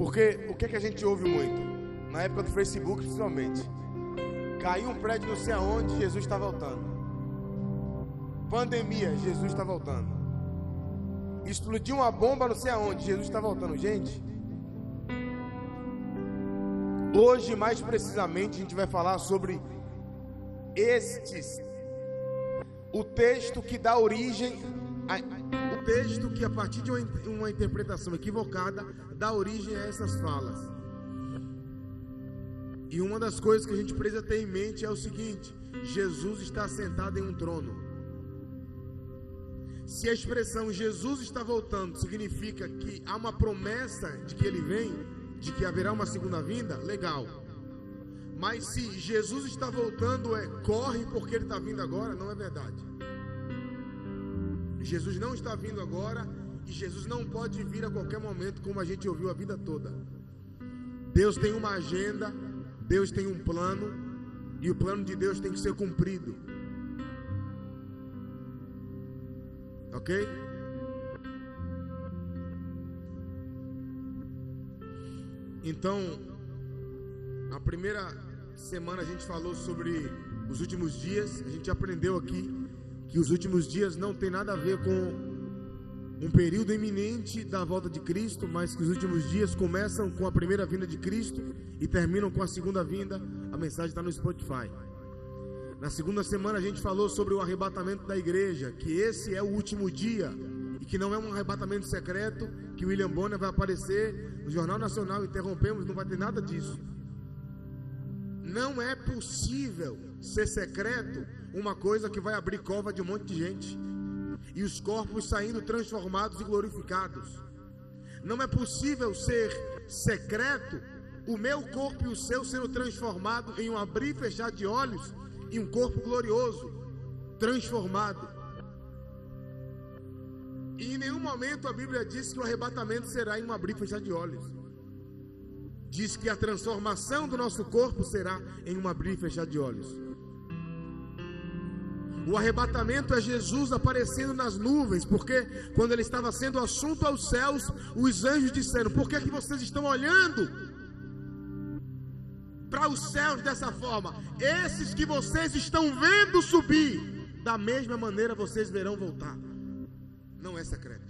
Porque o que, é que a gente ouve muito? Na época do Facebook, principalmente. Caiu um prédio não sei aonde, Jesus está voltando. Pandemia, Jesus está voltando. Explodiu uma bomba não sei aonde, Jesus está voltando. Gente, hoje mais precisamente a gente vai falar sobre estes. O texto que dá origem, a, texto que a partir de uma, uma interpretação equivocada dá origem a essas falas. E uma das coisas que a gente precisa ter em mente é o seguinte: Jesus está sentado em um trono. Se a expressão Jesus está voltando significa que há uma promessa de que ele vem, de que haverá uma segunda vinda, legal. Mas se Jesus está voltando, é corre porque ele está vindo agora, não é verdade. Jesus não está vindo agora e Jesus não pode vir a qualquer momento, como a gente ouviu a vida toda. Deus tem uma agenda, Deus tem um plano e o plano de Deus tem que ser cumprido. Ok? Então, a primeira semana a gente falou sobre os últimos dias, a gente aprendeu aqui que os últimos dias não tem nada a ver com um período iminente da volta de Cristo, mas que os últimos dias começam com a primeira vinda de Cristo e terminam com a segunda vinda. A mensagem está no Spotify. Na segunda semana a gente falou sobre o arrebatamento da igreja, que esse é o último dia e que não é um arrebatamento secreto, que William Bonner vai aparecer no Jornal Nacional, interrompemos, não vai ter nada disso. Não é possível ser secreto uma coisa que vai abrir cova de um monte de gente e os corpos saindo transformados e glorificados. Não é possível ser secreto o meu corpo e o seu sendo transformado em um abrir e fechar de olhos e um corpo glorioso, transformado. E em nenhum momento a Bíblia diz que o arrebatamento será em um abrir e fechar de olhos. Diz que a transformação do nosso corpo será em um abrir e fechar de olhos. O arrebatamento é Jesus aparecendo nas nuvens, porque quando ele estava sendo assunto aos céus, os anjos disseram: Por que, é que vocês estão olhando para os céus dessa forma? Esses que vocês estão vendo subir, da mesma maneira vocês verão voltar. Não é secreto.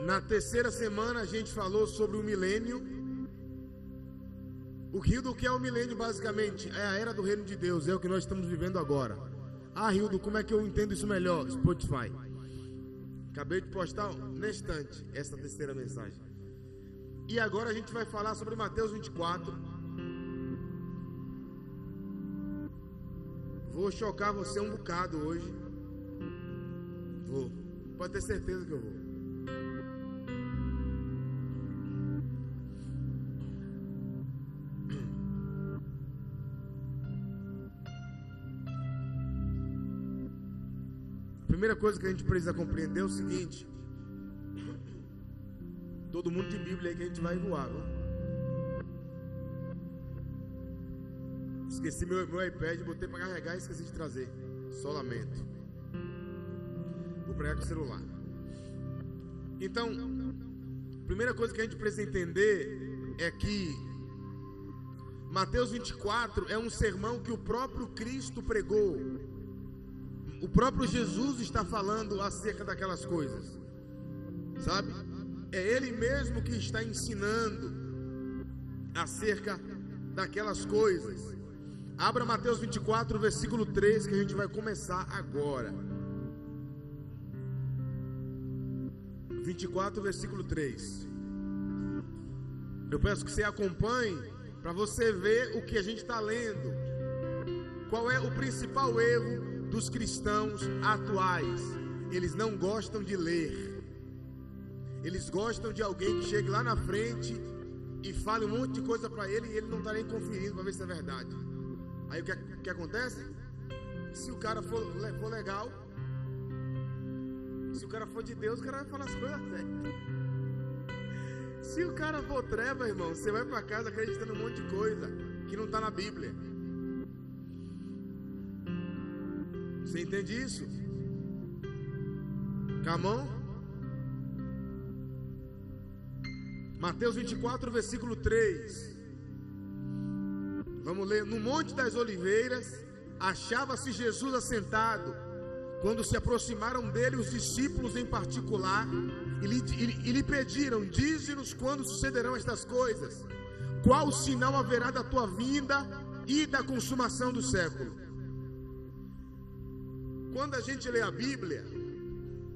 Na terceira semana a gente falou sobre o milênio o Rildo, que é o milênio, basicamente, é a era do reino de Deus, é o que nós estamos vivendo agora. Ah, Rildo, como é que eu entendo isso melhor? Spotify. Acabei de postar neste instante essa terceira mensagem. E agora a gente vai falar sobre Mateus 24. Vou chocar você um bocado hoje. Vou. Pode ter certeza que eu vou. Primeira coisa que a gente precisa compreender é o seguinte: todo mundo de Bíblia aí que a gente vai voar, viu? Esqueci meu, meu iPad, botei para carregar e esqueci de trazer. Só lamento. Vou pregar com o celular. Então, primeira coisa que a gente precisa entender é que Mateus 24 é um sermão que o próprio Cristo pregou o próprio Jesus está falando acerca daquelas coisas, sabe? É Ele mesmo que está ensinando acerca daquelas coisas. Abra Mateus 24, versículo 3, que a gente vai começar agora. 24, versículo 3. Eu peço que você acompanhe para você ver o que a gente está lendo. Qual é o principal erro dos cristãos atuais. Eles não gostam de ler. Eles gostam de alguém que chegue lá na frente e fale um monte de coisa para ele e ele não está nem conferindo para ver se é verdade. Aí o que, que acontece? Se o cara for, for legal, se o cara for de Deus, o cara vai falar as coisas certas. Se o cara for treva, irmão, você vai para casa acreditando um monte de coisa que não está na Bíblia. Você entende isso? Camão? Mateus 24, versículo 3. Vamos ler. No Monte das Oliveiras, achava-se Jesus assentado. Quando se aproximaram dele os discípulos em particular, e lhe, e, e lhe pediram: Dize-nos quando sucederão estas coisas, qual sinal haverá da tua vinda e da consumação do século. Quando a gente lê a Bíblia,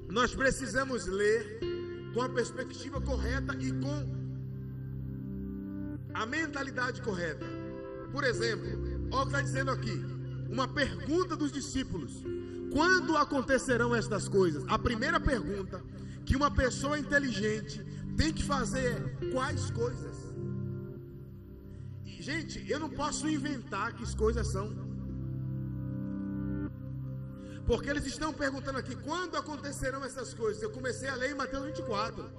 nós precisamos ler com a perspectiva correta e com a mentalidade correta. Por exemplo, olha o que está dizendo aqui: uma pergunta dos discípulos: quando acontecerão estas coisas? A primeira pergunta que uma pessoa inteligente tem que fazer é: quais coisas? E, gente, eu não posso inventar que as coisas são. Porque eles estão perguntando aqui quando acontecerão essas coisas. Eu comecei a ler em Mateus 24.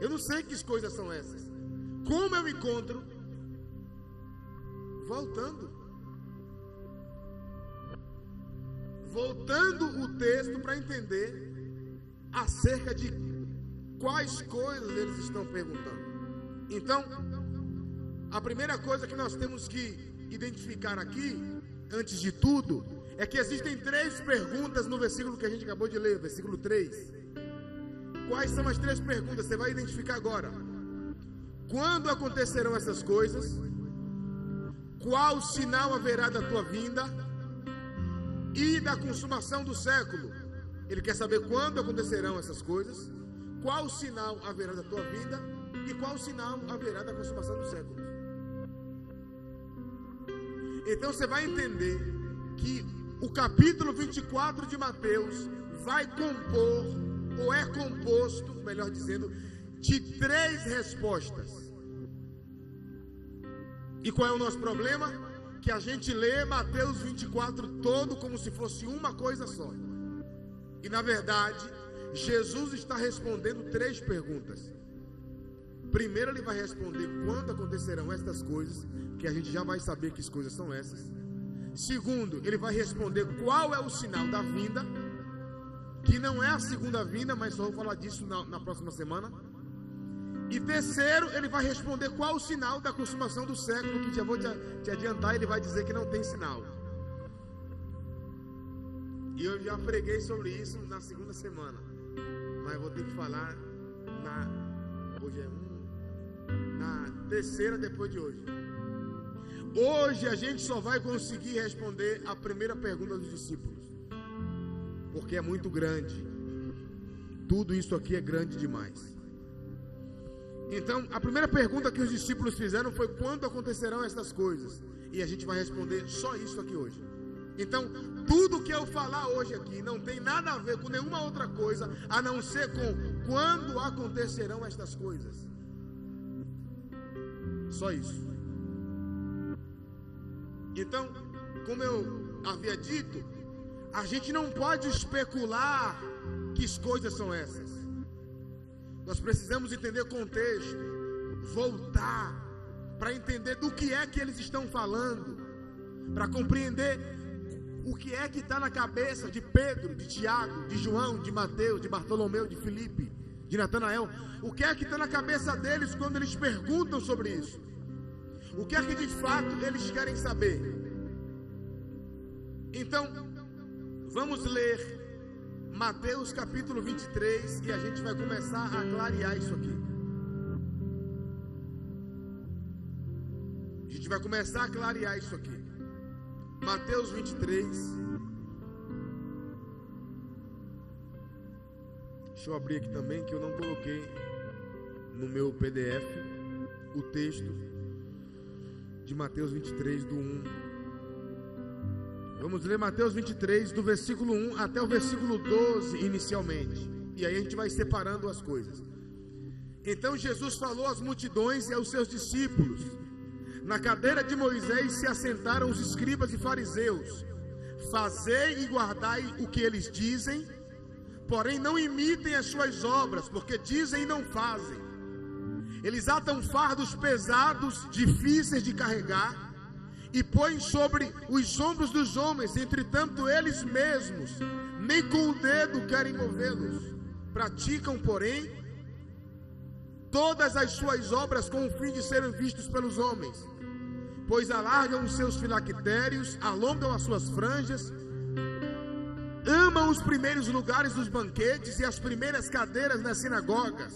Eu não sei que coisas são essas. Como eu encontro? Voltando. Voltando o texto para entender acerca de quais coisas eles estão perguntando. Então, a primeira coisa que nós temos que identificar aqui, antes de tudo, é que existem três perguntas no versículo que a gente acabou de ler, versículo 3. Quais são as três perguntas? Você vai identificar agora. Quando acontecerão essas coisas? Qual sinal haverá da tua vinda e da consumação do século? Ele quer saber quando acontecerão essas coisas, qual sinal haverá da tua vinda e qual sinal haverá da consumação do século. Então você vai entender que o capítulo 24 de Mateus vai compor, ou é composto, melhor dizendo, de três respostas. E qual é o nosso problema? Que a gente lê Mateus 24 todo como se fosse uma coisa só. E na verdade, Jesus está respondendo três perguntas. Primeiro, ele vai responder quando acontecerão estas coisas, que a gente já vai saber que as coisas são essas. Segundo, ele vai responder qual é o sinal da vinda, que não é a segunda vinda, mas só vou falar disso na, na próxima semana. E terceiro, ele vai responder qual o sinal da consumação do século, que já vou te, te adiantar, ele vai dizer que não tem sinal. E eu já preguei sobre isso na segunda semana. Mas vou ter que falar na. Hoje é um. Na terceira depois de hoje. Hoje a gente só vai conseguir responder a primeira pergunta dos discípulos. Porque é muito grande. Tudo isso aqui é grande demais. Então, a primeira pergunta que os discípulos fizeram foi: quando acontecerão essas coisas? E a gente vai responder só isso aqui hoje. Então, tudo que eu falar hoje aqui não tem nada a ver com nenhuma outra coisa a não ser com quando acontecerão estas coisas. Só isso. Então, como eu havia dito, a gente não pode especular que coisas são essas. Nós precisamos entender o contexto, voltar para entender do que é que eles estão falando, para compreender o que é que está na cabeça de Pedro, de Tiago, de João, de Mateus, de Bartolomeu, de Filipe, de Natanael? O que é que está na cabeça deles quando eles perguntam sobre isso? O que é que de fato eles querem saber? Então, vamos ler Mateus capítulo 23 e a gente vai começar a clarear isso aqui. A gente vai começar a clarear isso aqui. Mateus 23. Deixa eu abrir aqui também que eu não coloquei no meu PDF o texto de Mateus 23 do 1. Vamos ler Mateus 23 do versículo 1 até o versículo 12 inicialmente. E aí a gente vai separando as coisas. Então Jesus falou às multidões e aos seus discípulos: na cadeira de Moisés se assentaram os escribas e fariseus. Fazei e guardai o que eles dizem, porém não imitem as suas obras, porque dizem e não fazem. Eles atam fardos pesados, difíceis de carregar, e põem sobre os ombros dos homens, entretanto eles mesmos nem com o dedo querem movê-los. praticam, porém, todas as suas obras com o fim de serem vistos pelos homens, pois alargam os seus filactérios, alongam as suas franjas, amam os primeiros lugares dos banquetes e as primeiras cadeiras nas sinagogas,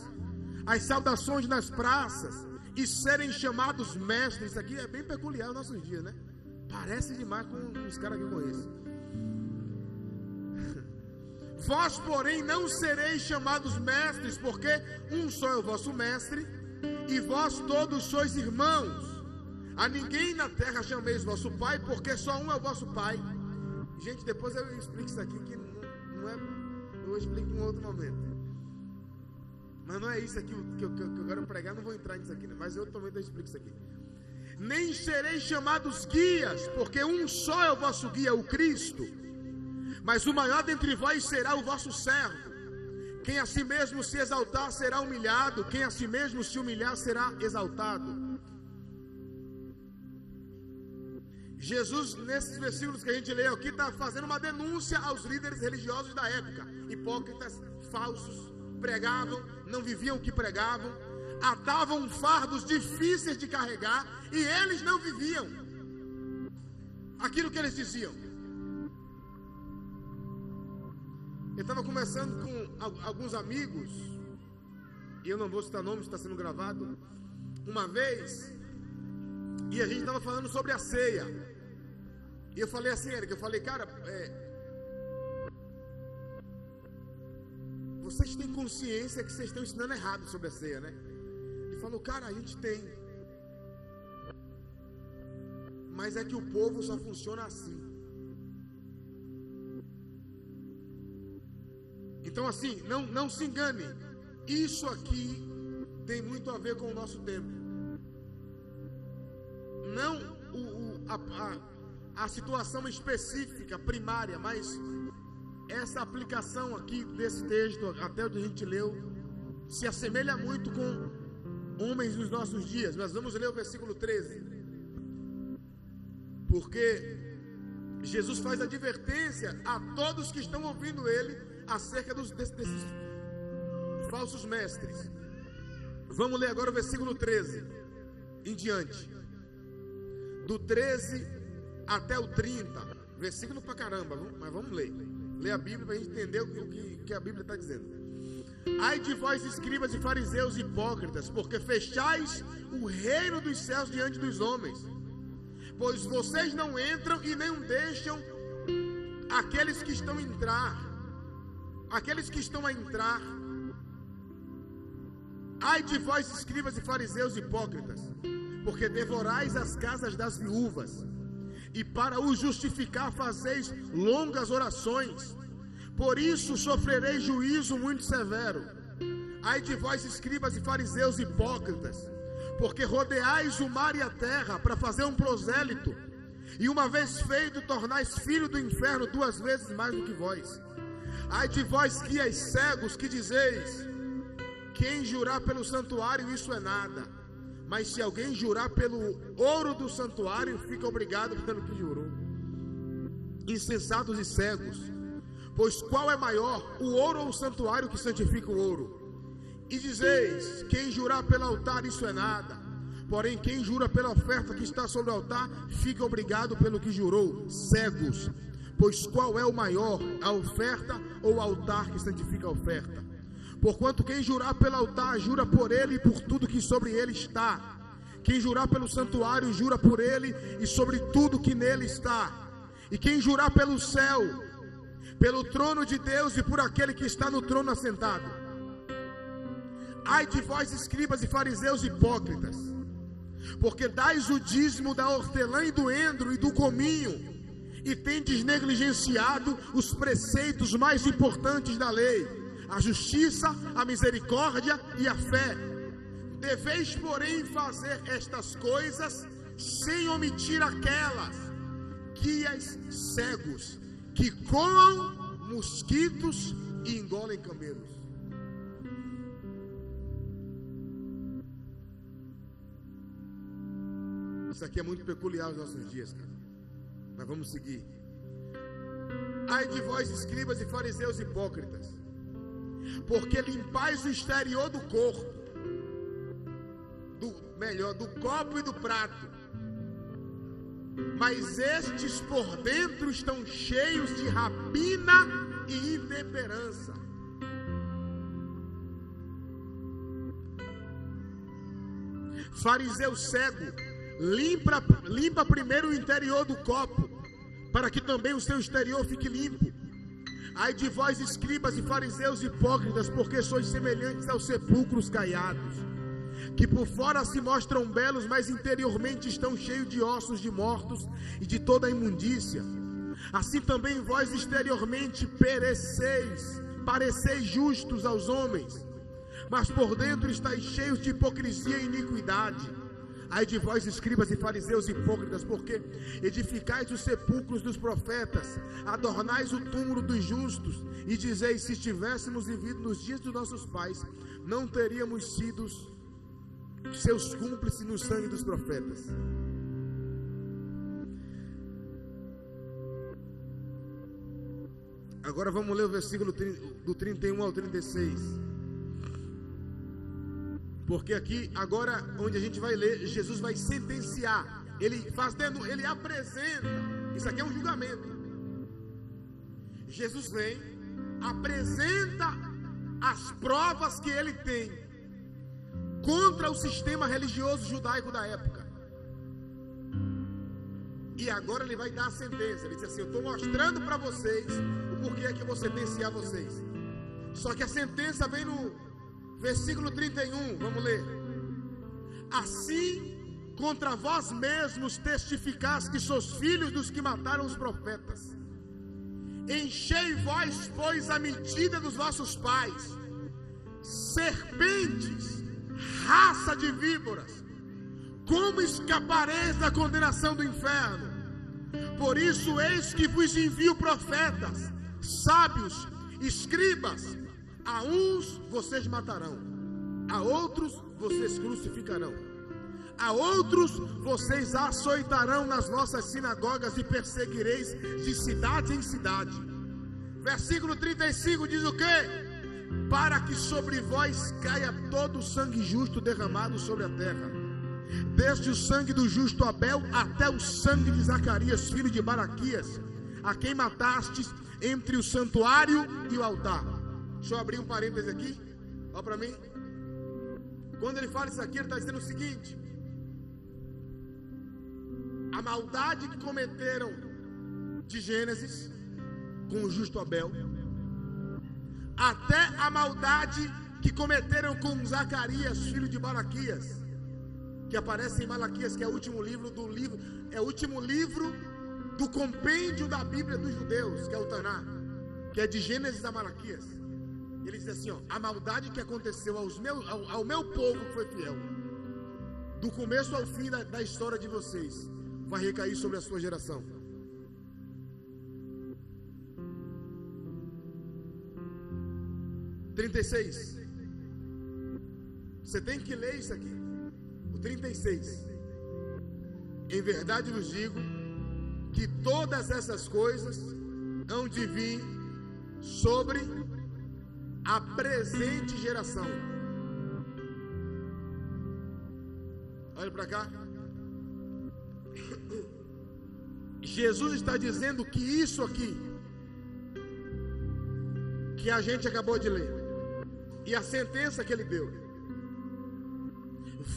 as saudações nas praças e serem chamados mestres. Isso aqui é bem peculiar nos nossos dias, né? Parece demais com os caras que eu conheço. Vós, porém, não sereis chamados mestres, porque um só é o vosso mestre, e vós todos sois irmãos. A ninguém na terra chameis vosso pai, porque só um é o vosso pai. Gente, depois eu explico isso aqui, que não, não é. Eu explico em outro momento. Mas não é isso aqui que eu, que eu, que eu quero pregar, não vou entrar nisso aqui, né? mas eu também explico isso aqui. Nem sereis chamados guias, porque um só é o vosso guia, o Cristo. Mas o maior dentre vós será o vosso servo. Quem a si mesmo se exaltar será humilhado, quem a si mesmo se humilhar será exaltado. Jesus, nesses versículos que a gente leu aqui, está fazendo uma denúncia aos líderes religiosos da época, hipócritas, falsos, pregavam, não viviam o que pregavam, atavam fardos difíceis de carregar e eles não viviam aquilo que eles diziam. Eu estava conversando com alguns amigos, e eu não vou citar nomes, está sendo gravado, uma vez, e a gente estava falando sobre a ceia. E eu falei assim, Eric, eu falei, cara, é, vocês têm consciência que vocês estão ensinando errado sobre a ceia, né? Ele falou, cara, a gente tem. Mas é que o povo só funciona assim. Então, assim, não, não se engane. Isso aqui tem muito a ver com o nosso tempo. Não o, o, a, a, a situação específica, primária, mas essa aplicação aqui desse texto, até o que a gente leu, se assemelha muito com homens dos nossos dias. Nós vamos ler o versículo 13. Porque Jesus faz advertência a todos que estão ouvindo ele acerca dos, desses falsos mestres. Vamos ler agora o versículo 13 em diante. Do 13 até o 30. Versículo pra caramba, mas vamos ler. Ler a Bíblia para entender o que, que a Bíblia está dizendo. Ai de vós, escribas e fariseus hipócritas, porque fechais o reino dos céus diante dos homens, pois vocês não entram e nem deixam aqueles que estão a entrar aqueles que estão a entrar. Ai de vós, escribas e fariseus hipócritas, porque devorais as casas das viúvas, e para o justificar fazeis longas orações, por isso sofrereis juízo muito severo. Ai de vós, escribas e fariseus hipócritas, porque rodeais o mar e a terra para fazer um prosélito, e uma vez feito, tornais filho do inferno duas vezes mais do que vós. Ai de vós guias cegos que dizeis: quem jurar pelo santuário, isso é nada. Mas se alguém jurar pelo ouro do santuário, fica obrigado pelo que jurou. Insensatos e cegos, pois qual é maior, o ouro ou o santuário que santifica o ouro? E dizeis: quem jurar pelo altar, isso é nada. Porém, quem jura pela oferta que está sobre o altar, fica obrigado pelo que jurou. Cegos, Pois qual é o maior, a oferta ou o altar que santifica a oferta? Porquanto quem jurar pelo altar, jura por ele e por tudo que sobre ele está. Quem jurar pelo santuário, jura por ele e sobre tudo que nele está. E quem jurar pelo céu, pelo trono de Deus e por aquele que está no trono assentado. Ai de vós, escribas e fariseus hipócritas, porque dais o dízimo da hortelã e do endro e do cominho, e tendes negligenciado os preceitos mais importantes da lei: a justiça, a misericórdia e a fé. Deveis, porém, fazer estas coisas sem omitir aquelas guias cegos que comam mosquitos e engolem camelos. Isso aqui é muito peculiar nos nossos dias, cara. Mas vamos seguir. Ai de vós, escribas e fariseus hipócritas, porque limpais o exterior do corpo, do melhor, do copo e do prato, mas estes por dentro estão cheios de rapina e intemperança. Fariseu cego, limpa, limpa primeiro o interior do copo, para que também o seu exterior fique limpo. Ai de vós, escribas e fariseus hipócritas, porque sois semelhantes aos sepulcros caiados, que por fora se mostram belos, mas interiormente estão cheios de ossos de mortos e de toda a imundícia. Assim também vós exteriormente pereceis, pareceis justos aos homens, mas por dentro estáis cheios de hipocrisia e iniquidade. Ai de vós, escribas e fariseus hipócritas, porque edificais os sepulcros dos profetas, adornais o túmulo dos justos, e dizeis: se estivéssemos vivido nos dias dos nossos pais, não teríamos sido seus cúmplices no sangue dos profetas. Agora vamos ler o versículo do 31 ao 36. Porque aqui, agora, onde a gente vai ler, Jesus vai sentenciar. Ele fazendo, ele apresenta. Isso aqui é um julgamento. Jesus vem, apresenta as provas que ele tem contra o sistema religioso judaico da época. E agora ele vai dar a sentença. Ele diz assim: Eu estou mostrando para vocês o porquê é que eu vou sentenciar vocês. Só que a sentença vem no Versículo 31, vamos ler. Assim, contra vós mesmos testificais que sois filhos dos que mataram os profetas. Enchei vós, pois, a medida dos vossos pais, serpentes, raça de víboras, como escapareis da condenação do inferno? Por isso, eis que vos envio profetas, sábios, escribas, a uns vocês matarão, a outros vocês crucificarão, a outros vocês açoitarão nas nossas sinagogas e perseguireis de cidade em cidade. Versículo 35 diz o que? Para que sobre vós caia todo o sangue justo derramado sobre a terra, desde o sangue do justo Abel até o sangue de Zacarias, filho de Baraquias, a quem matastes entre o santuário e o altar. Deixa eu abrir um parêntese aqui. Olha para mim. Quando ele fala isso aqui, ele está dizendo o seguinte: a maldade que cometeram de Gênesis com o justo Abel, até a maldade que cometeram com Zacarias, filho de Malaquias, que aparece em Malaquias, que é o último livro do livro, é o último livro do compêndio da Bíblia dos judeus, que é o Taná, que é de Gênesis a Malaquias. Ele diz assim: ó, a maldade que aconteceu aos meus, ao, ao meu povo foi fiel, do começo ao fim da, da história de vocês, vai recair sobre a sua geração. Trinta e seis. Você tem que ler isso aqui. O 36. Em verdade vos digo que todas essas coisas hão de vir sobre a presente geração. Olha para cá. Jesus está dizendo que isso aqui, que a gente acabou de ler, e a sentença que ele deu,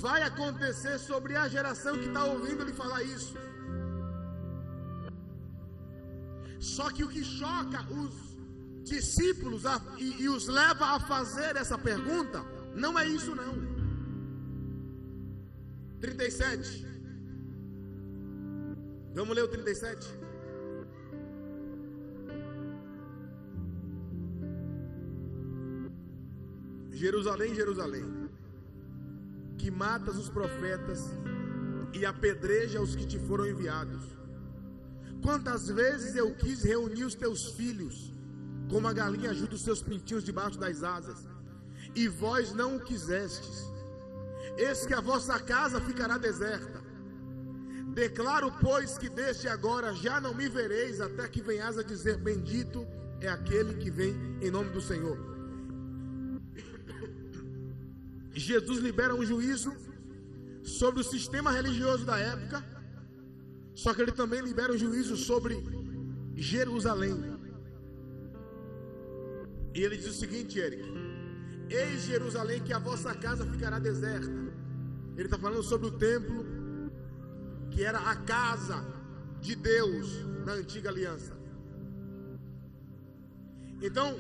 vai acontecer sobre a geração que está ouvindo ele falar isso. Só que o que choca os discípulos a, e, e os leva a fazer essa pergunta, não é isso não. 37. Vamos ler o 37. Jerusalém, Jerusalém, que matas os profetas e apedreja os que te foram enviados. Quantas vezes eu quis reunir os teus filhos como a galinha ajuda os seus pintinhos debaixo das asas, e vós não o quisestes. Eis que a vossa casa ficará deserta. Declaro, pois, que desde agora já não me vereis, até que venhas a dizer: Bendito é aquele que vem em nome do Senhor. Jesus libera um juízo sobre o sistema religioso da época, só que ele também libera um juízo sobre Jerusalém. E ele diz o seguinte, Eric: Eis Jerusalém que a vossa casa ficará deserta. Ele está falando sobre o templo, que era a casa de Deus na antiga aliança. Então,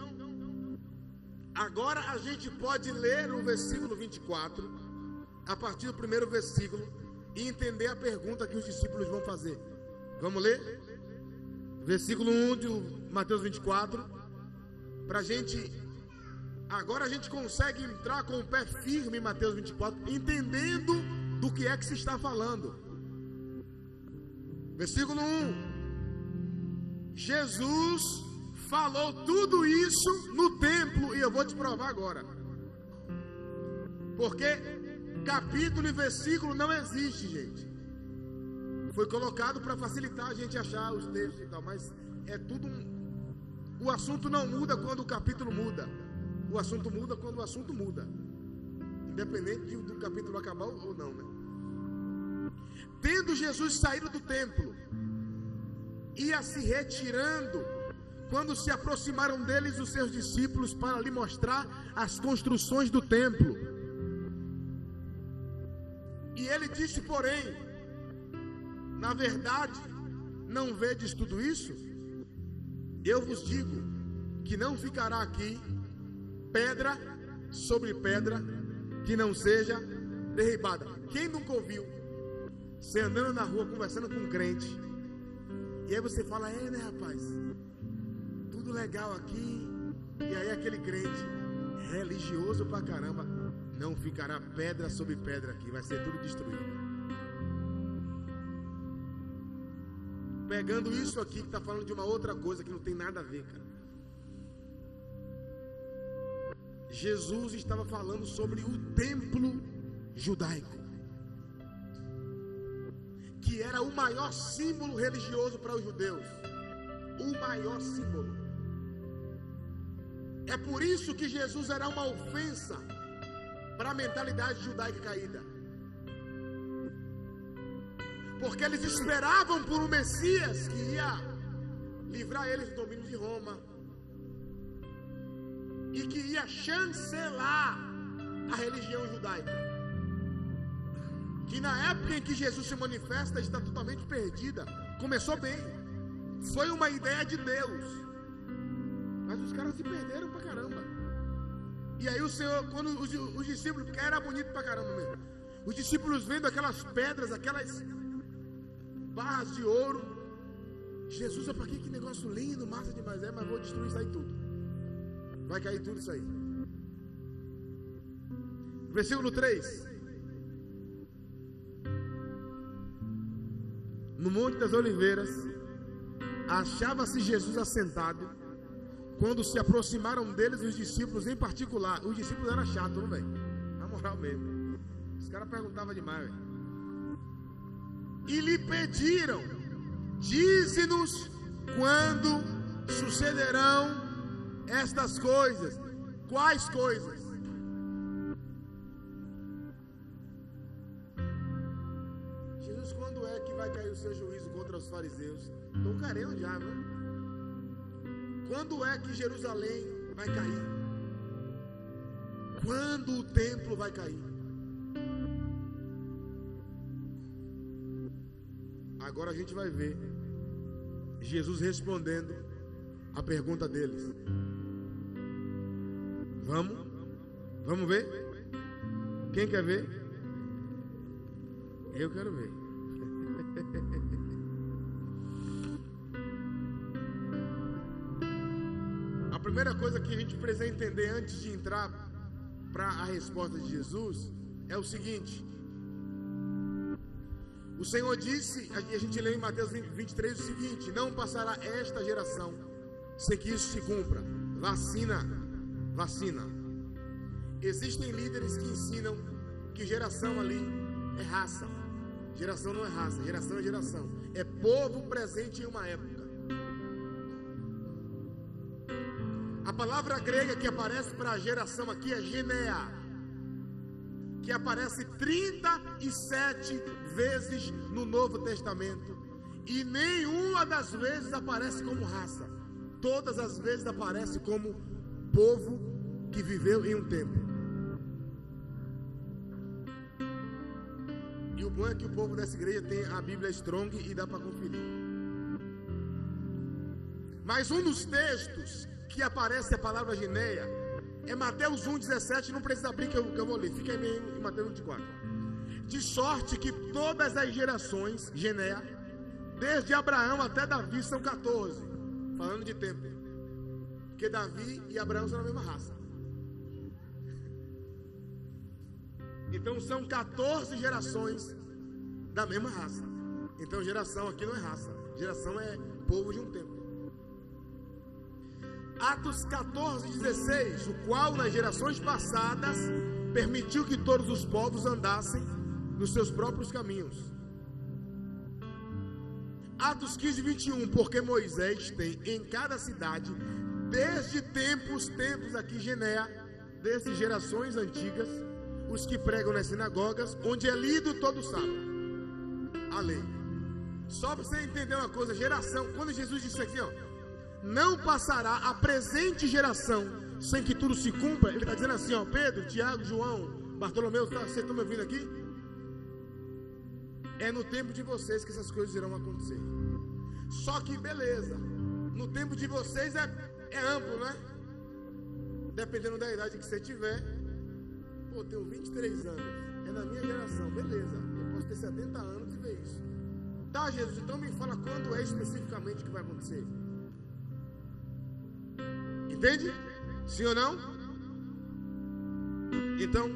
agora a gente pode ler o versículo 24, a partir do primeiro versículo, e entender a pergunta que os discípulos vão fazer. Vamos ler? Versículo 1 de Mateus 24, para a gente Agora a gente consegue entrar com o pé firme em Mateus 24, entendendo do que é que se está falando. Versículo 1: Jesus falou tudo isso no templo, e eu vou te provar agora. Porque capítulo e versículo não existe, gente. Foi colocado para facilitar a gente achar os textos e tal, mas é tudo um... O assunto não muda quando o capítulo muda. O assunto muda quando o assunto muda. Independente de, do capítulo acabar ou não, né? Tendo Jesus saído do templo, ia se retirando, quando se aproximaram deles os seus discípulos para lhe mostrar as construções do templo. E ele disse, porém, na verdade, não vedes tudo isso? Eu vos digo que não ficará aqui pedra sobre pedra que não seja derribada. Quem nunca ouviu? Você andando na rua conversando com um crente. E aí você fala, é né rapaz? Tudo legal aqui. E aí aquele crente, religioso pra caramba, não ficará pedra sobre pedra aqui, vai ser tudo destruído. Pegando isso aqui que está falando de uma outra coisa que não tem nada a ver, cara. Jesus estava falando sobre o templo judaico, que era o maior símbolo religioso para os judeus. O maior símbolo. É por isso que Jesus era uma ofensa para a mentalidade judaica caída. Porque eles esperavam por um Messias que ia livrar eles do domínio de Roma e que ia chancelar a religião judaica. Que na época em que Jesus se manifesta está totalmente perdida. Começou bem, foi uma ideia de Deus, mas os caras se perderam pra caramba. E aí o Senhor, quando os, os discípulos, porque era bonito pra caramba mesmo, os discípulos vendo aquelas pedras, aquelas barras de ouro, Jesus, é para que, que negócio lindo, massa demais é, mas vou destruir isso aí tudo. Vai cair tudo isso aí. Versículo 3. No Monte das Oliveiras, achava-se Jesus assentado. Quando se aproximaram deles os discípulos, em particular, os discípulos eram chatos, não velho? Na moral mesmo. Os caras perguntavam demais, velho. E lhe pediram: Dize-nos quando sucederão estas coisas. Quais coisas? Jesus, quando é que vai cair o seu juízo contra os fariseus? Estão querendo já, né? Quando é que Jerusalém vai cair? Quando o templo vai cair? Agora a gente vai ver Jesus respondendo a pergunta deles. Vamos? Vamos ver? Quem quer ver? Eu quero ver. A primeira coisa que a gente precisa entender antes de entrar para a resposta de Jesus é o seguinte: o Senhor disse, aqui a gente lê em Mateus 23 o seguinte: Não passará esta geração sem que isso se cumpra. Vacina, vacina. Existem líderes que ensinam que geração ali é raça. Geração não é raça, geração é geração. É povo presente em uma época. A palavra grega que aparece para geração aqui é genea. Que aparece 37 vezes no Novo Testamento. E nenhuma das vezes aparece como raça. Todas as vezes aparece como povo que viveu em um tempo. E o bom é que o povo dessa igreja tem a Bíblia Strong e dá para conferir. Mas um dos textos que aparece a palavra Gineia é Mateus 1,17. Não precisa abrir que eu, que eu vou ler. Fica aí em Mateus 24. De sorte que todas as gerações, Genéia, desde Abraão até Davi, são 14. Falando de tempo. Porque Davi e Abraão são da mesma raça. Então são 14 gerações da mesma raça. Então geração aqui não é raça. Geração é povo de um tempo. Atos 14, 16, o qual nas gerações passadas permitiu que todos os povos andassem nos seus próprios caminhos. Atos 15, 21, porque Moisés tem em cada cidade, desde tempos, tempos aqui, Genéa, desde gerações antigas, os que pregam nas sinagogas, onde é lido todo sábado a lei. Só para você entender uma coisa, geração, quando Jesus disse aqui, ó, não passará a presente geração sem que tudo se cumpra. Ele está dizendo assim, ó, Pedro, Tiago, João, Bartolomeu, tá, vocês estão me ouvindo aqui? É no tempo de vocês que essas coisas irão acontecer. Só que beleza, no tempo de vocês é, é amplo, né? Dependendo da idade que você tiver. Pô, tenho 23 anos, é na minha geração, beleza. Eu posso ter 70 anos e ver isso. Tá, Jesus, então me fala quando é especificamente que vai acontecer. Entende? Sim ou não? Então,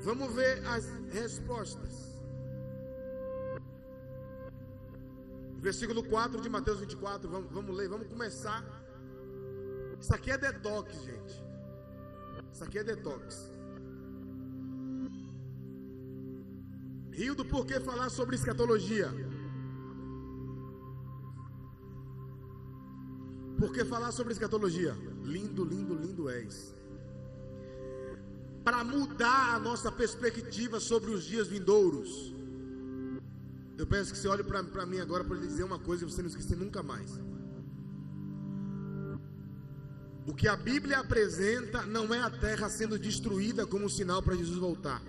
vamos ver as respostas. Versículo 4 de Mateus 24. Vamos, vamos ler, vamos começar. Isso aqui é detox, gente. Isso aqui é detox. Rio do porquê falar sobre escatologia. Por que falar sobre escatologia? Lindo, lindo, lindo és. Para mudar a nossa perspectiva sobre os dias vindouros. Eu peço que você olhe para mim agora para lhe dizer uma coisa e você não esquecer nunca mais. O que a Bíblia apresenta não é a terra sendo destruída como sinal para Jesus voltar.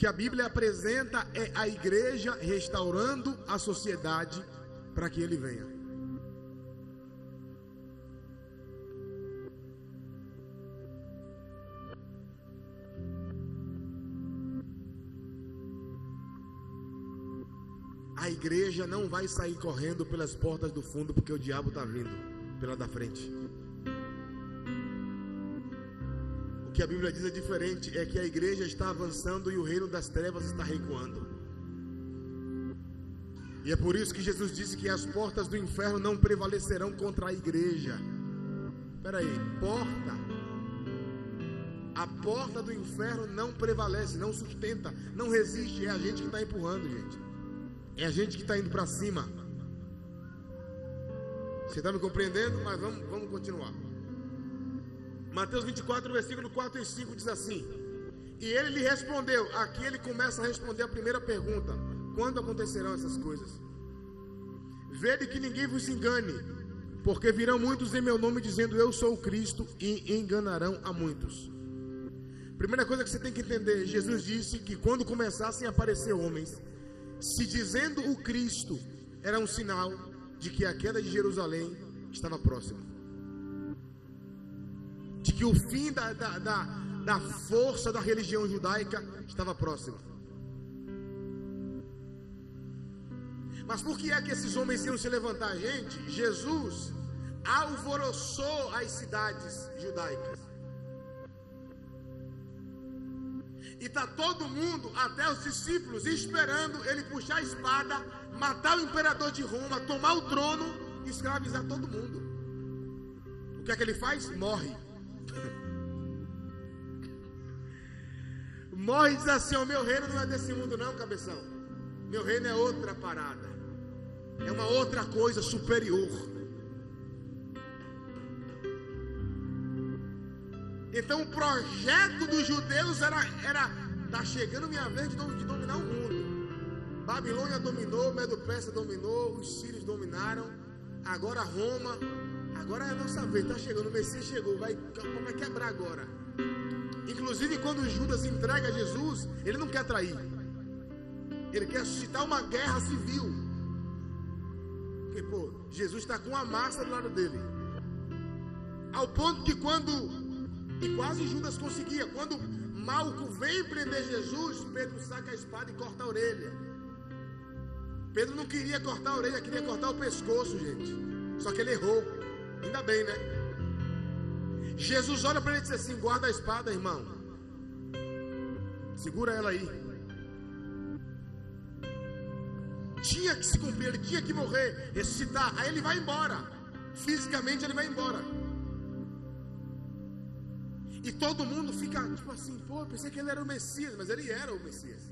Que a Bíblia apresenta é a igreja restaurando a sociedade para que ele venha. A igreja não vai sair correndo pelas portas do fundo porque o diabo está vindo pela da frente. O que a Bíblia diz é diferente, é que a igreja está avançando e o reino das trevas está recuando. E é por isso que Jesus disse que as portas do inferno não prevalecerão contra a igreja. Espera aí, porta. A porta do inferno não prevalece, não sustenta, não resiste. É a gente que está empurrando, gente. É a gente que está indo para cima. Você está me compreendendo? Mas vamos, vamos continuar. Mateus 24, versículo 4 e 5 diz assim: E ele lhe respondeu. Aqui ele começa a responder a primeira pergunta: Quando acontecerão essas coisas? Vede que ninguém vos engane, porque virão muitos em meu nome dizendo eu sou o Cristo e enganarão a muitos. Primeira coisa que você tem que entender: Jesus disse que quando começassem a aparecer homens, se dizendo o Cristo, era um sinal de que a queda de Jerusalém estava próxima que o fim da, da, da, da força da religião judaica estava próximo. Mas por que é que esses homens iam se levantar, gente? Jesus alvoroçou as cidades judaicas. E está todo mundo, até os discípulos, esperando ele puxar a espada, matar o imperador de Roma, tomar o trono e escravizar todo mundo. O que é que ele faz? Morre. Morre e diz assim: O meu reino não é desse mundo, não, cabeção. Meu reino é outra parada. É uma outra coisa superior. Então o projeto dos judeus era era tá chegando minha vez de dominar o mundo. Babilônia dominou, Medo-Persa dominou, os sírios dominaram. Agora Roma, agora é a nossa vez, tá chegando, o Messias chegou, vai, vai quebrar agora. Inclusive quando Judas entrega Jesus, ele não quer trair. Ele quer suscitar uma guerra civil. Porque, pô, Jesus está com a massa do lado dele. Ao ponto que quando, e quase Judas conseguia, quando Malco vem prender Jesus, Pedro saca a espada e corta a orelha. Pedro não queria cortar a orelha, queria cortar o pescoço, gente. Só que ele errou. Ainda bem, né? Jesus olha para ele e diz assim: guarda a espada, irmão. Segura ela aí. Tinha que se cumprir, ele tinha que morrer, ressuscitar. Aí ele vai embora. Fisicamente ele vai embora. E todo mundo fica tipo assim, pô, pensei que ele era o Messias, mas ele era o Messias.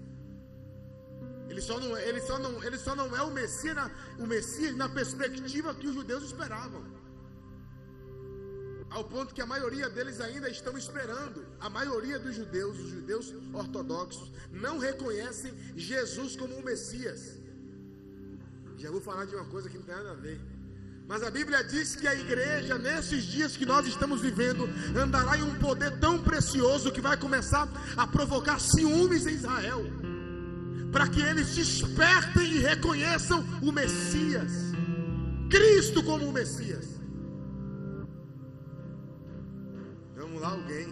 Ele só não, ele só não, ele só não é o Messias, na, o Messias na perspectiva que os judeus esperavam. Ao ponto que a maioria deles ainda estão esperando. A maioria dos judeus, os judeus ortodoxos, não reconhecem Jesus como o Messias. Já vou falar de uma coisa que não tem nada a ver. Mas a Bíblia diz que a igreja, nesses dias que nós estamos vivendo, andará em um poder tão precioso que vai começar a provocar ciúmes em Israel, para que eles despertem e reconheçam o Messias, Cristo como o Messias. Lá, alguém.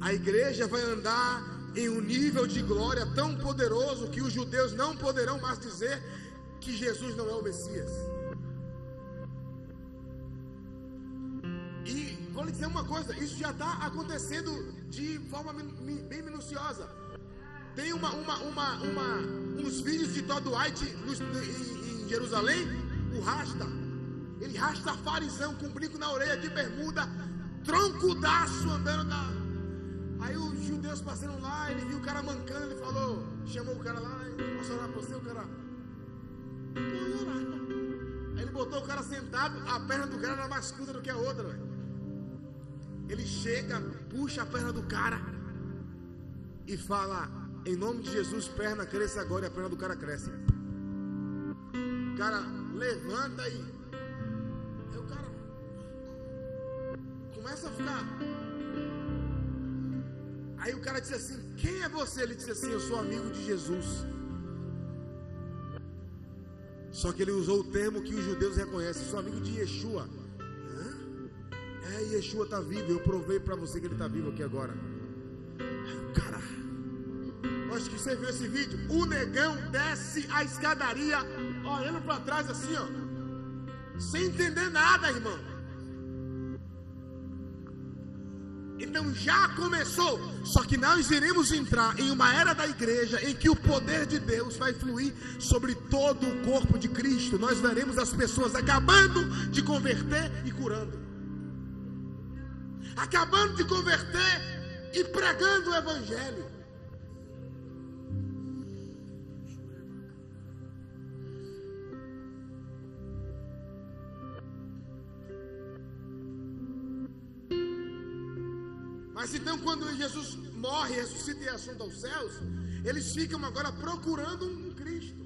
A igreja vai andar em um nível de glória tão poderoso que os judeus não poderão mais dizer que Jesus não é o Messias. vou lhe dizer uma coisa: isso já está acontecendo de forma bem minuciosa. Tem uma, uma, uma, uma uns vídeos de Todd White em, em, Jerusalém, o rasta. Ele rasta farisão com brinco na orelha de bermuda, troncudaço andando na. Aí os judeus passaram lá, ele viu o cara mancando, ele falou, chamou o cara lá, posso orar para você? O cara. Aí ele botou o cara sentado, a perna do cara era mais curta do que a outra. Ele chega, puxa a perna do cara e fala: Em nome de Jesus, perna cresça agora e a perna do cara cresce. O cara levanta e. começa a ficar. Aí o cara disse assim: Quem é você? Ele disse assim: Eu sou amigo de Jesus. Só que ele usou o termo que os judeus reconhecem: Sou amigo de Yeshua. É, Yeshua está vivo. Eu provei para você que ele está vivo aqui agora. Cara, acho que você viu esse vídeo. O negão desce a escadaria, olhando para trás assim, ó, sem entender nada, irmão. Então já começou. Só que nós iremos entrar em uma era da igreja em que o poder de Deus vai fluir sobre todo o corpo de Cristo. Nós veremos as pessoas acabando de converter e curando acabando de converter e pregando o Evangelho. Mas então, quando Jesus morre, ressuscita e assunta aos céus, eles ficam agora procurando um Cristo,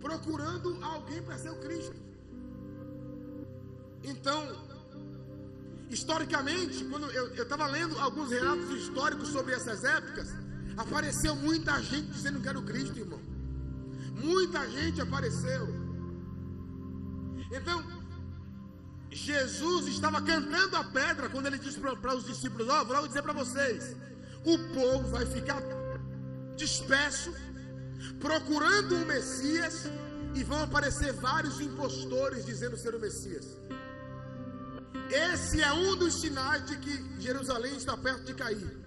procurando alguém para ser o Cristo. Então, historicamente, quando eu estava lendo alguns relatos históricos sobre essas épocas, apareceu muita gente dizendo que era o Cristo, irmão. Muita gente apareceu. Então, Jesus estava cantando a pedra quando ele disse para os discípulos: Ó, oh, vou logo dizer para vocês: o povo vai ficar disperso, procurando o Messias, e vão aparecer vários impostores dizendo ser o Messias. Esse é um dos sinais de que Jerusalém está perto de cair.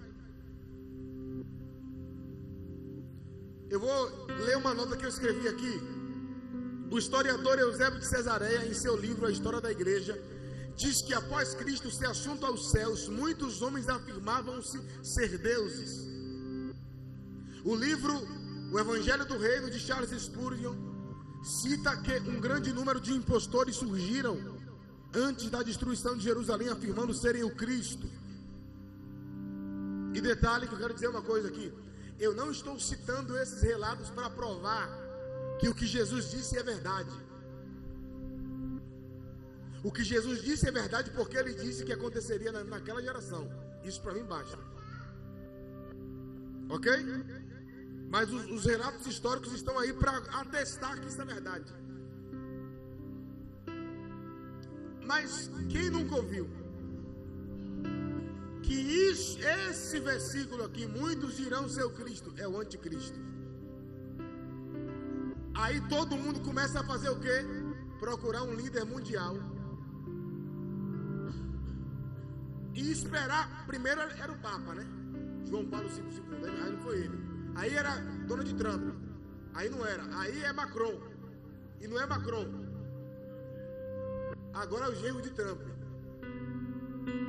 Eu vou ler uma nota que eu escrevi aqui. O historiador Eusébio de Cesareia, em seu livro A História da Igreja, diz que após Cristo ser assunto aos céus, muitos homens afirmavam-se ser deuses. O livro O Evangelho do Reino de Charles Spurgeon cita que um grande número de impostores surgiram antes da destruição de Jerusalém, afirmando serem o Cristo. E detalhe que eu quero dizer uma coisa aqui: eu não estou citando esses relatos para provar que o que Jesus disse é verdade. O que Jesus disse é verdade porque ele disse que aconteceria na, naquela geração. Isso para mim basta. Ok? Mas os, os relatos históricos estão aí para atestar que isso é verdade. Mas quem nunca ouviu? Que isso, esse versículo aqui, muitos dirão ser o Cristo, é o anticristo. Aí todo mundo começa a fazer o quê? Procurar um líder mundial. E esperar, primeiro era o Papa, né? João Paulo II, aí não foi ele. Aí era Donald Trump. Aí não era. Aí é Macron. E não é Macron. Agora é o genro de Trump.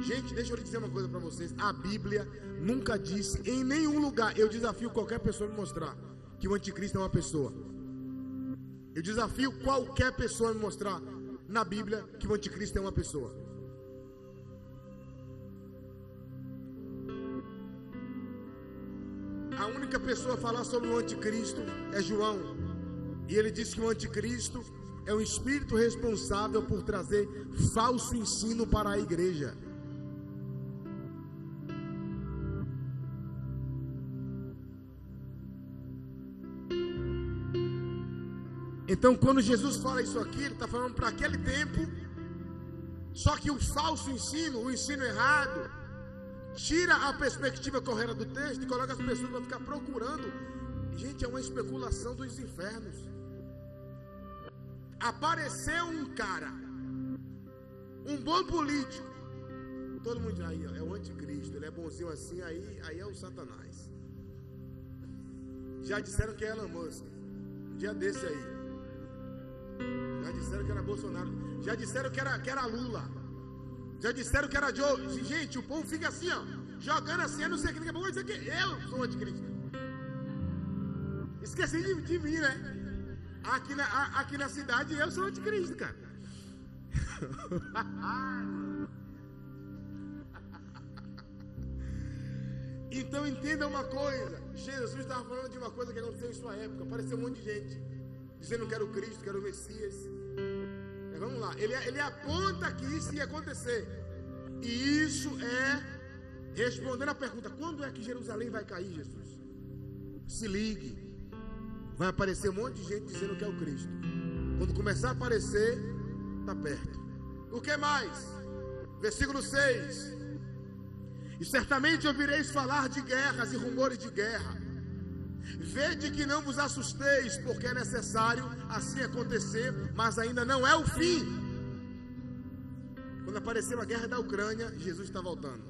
Gente, deixa eu lhe dizer uma coisa para vocês. A Bíblia nunca disse em nenhum lugar. Eu desafio qualquer pessoa a me mostrar que o anticristo é uma pessoa. Eu desafio qualquer pessoa a me mostrar na Bíblia que o anticristo é uma pessoa. A única pessoa a falar sobre o anticristo é João. E ele diz que o anticristo é um espírito responsável por trazer falso ensino para a igreja. Então, quando Jesus fala isso aqui, ele está falando para aquele tempo. Só que o falso ensino, o ensino errado, tira a perspectiva correta do texto e coloca as pessoas para ficar procurando. Gente, é uma especulação dos infernos. Apareceu um cara, um bom político. Todo mundo aí é o anticristo, ele é bonzinho assim, aí, aí é o Satanás. Já disseram que é Elon Musk. Um dia desse aí. Já disseram que era Bolsonaro. Já disseram que era, que era Lula. Já disseram que era Joe. Gente, o povo fica assim, ó. Jogando assim, eu não sei o que. Daqui a pouco vai dizer que eu sou anticristo. Esqueci de, de mim, né? Aqui na, aqui na cidade eu sou anticristo, cara. então entenda uma coisa. Jesus estava falando de uma coisa que aconteceu em sua época. Apareceu um monte de gente dizendo que era o Cristo, que era o Messias. Mas vamos lá. Ele, ele aponta que isso ia acontecer. E isso é respondendo a pergunta: quando é que Jerusalém vai cair, Jesus? Se ligue. Vai aparecer um monte de gente dizendo que é o Cristo. Quando começar a aparecer, está perto. O que mais? Versículo 6. E certamente ouvireis falar de guerras e rumores de guerra. Vede que não vos assusteis, porque é necessário assim acontecer, mas ainda não é o fim. Quando apareceu a guerra da Ucrânia, Jesus está voltando.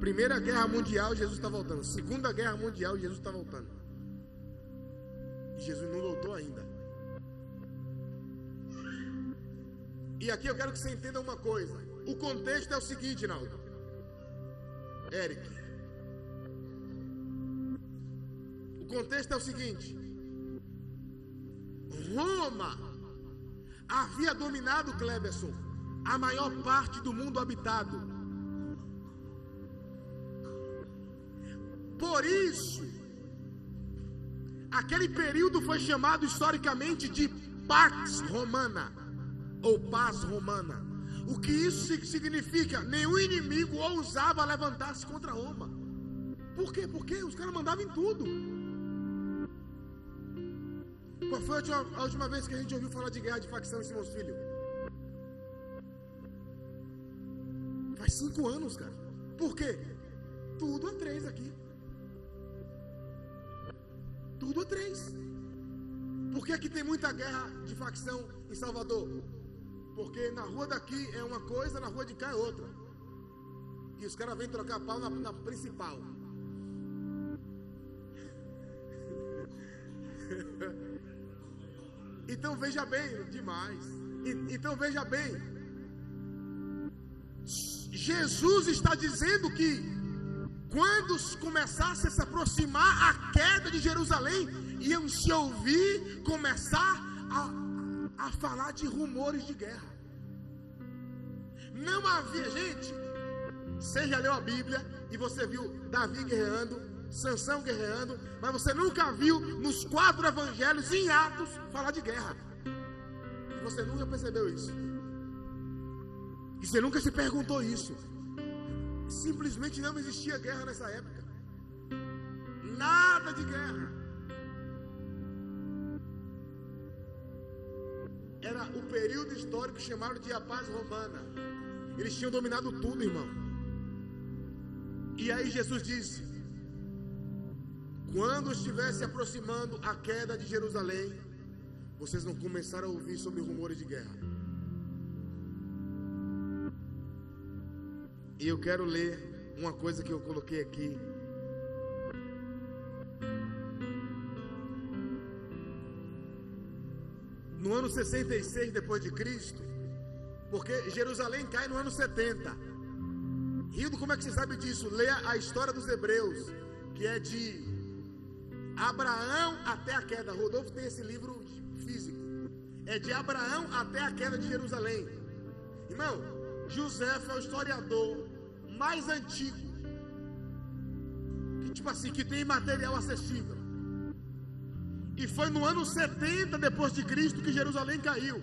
Primeira guerra mundial, Jesus está voltando. Segunda guerra mundial, Jesus está voltando. Jesus não voltou ainda. E aqui eu quero que você entenda uma coisa. O contexto é o seguinte, Naldo. Eric. Contexto é o seguinte. Roma havia dominado Cleberson a maior parte do mundo habitado. Por isso, Aquele período foi chamado historicamente de Pax Romana ou Paz Romana. O que isso significa? Nenhum inimigo ousava levantar-se contra Roma. Por quê? Porque os caras mandavam em tudo. Qual foi a última, vez que a gente ouviu falar de guerra de facção em Filho? Faz cinco anos, cara. Por quê? Tudo a três aqui. Tudo a três. Por que aqui tem muita guerra de facção em Salvador? Porque na rua daqui é uma coisa, na rua de cá é outra. E os caras vêm trocar pau na, na principal. Então veja bem, demais. Então veja bem. Jesus está dizendo que quando começasse a se aproximar a queda de Jerusalém, iam se ouvir começar a, a falar de rumores de guerra. Não havia, gente. Você já leu a Bíblia e você viu Davi guerreando, Sansão guerreando, mas você nunca viu nos quatro evangelhos em Atos falar de guerra. Você nunca percebeu isso. E você nunca se perguntou isso. Simplesmente não existia guerra nessa época. Nada de guerra. Era o período histórico chamado de a paz romana. Eles tinham dominado tudo, irmão. E aí Jesus disse: Quando estiver se aproximando a queda de Jerusalém, vocês não começaram a ouvir sobre rumores de guerra. E eu quero ler uma coisa que eu coloquei aqui. No ano 66 depois de Cristo, porque Jerusalém cai no ano 70. Rildo, como é que você sabe disso? Leia a história dos Hebreus, que é de Abraão até a queda. Rodolfo tem esse livro físico. É de Abraão até a queda de Jerusalém. Irmão, José é o historiador mais antigo. Que, tipo assim, que tem material acessível. E foi no ano 70 depois de Cristo que Jerusalém caiu.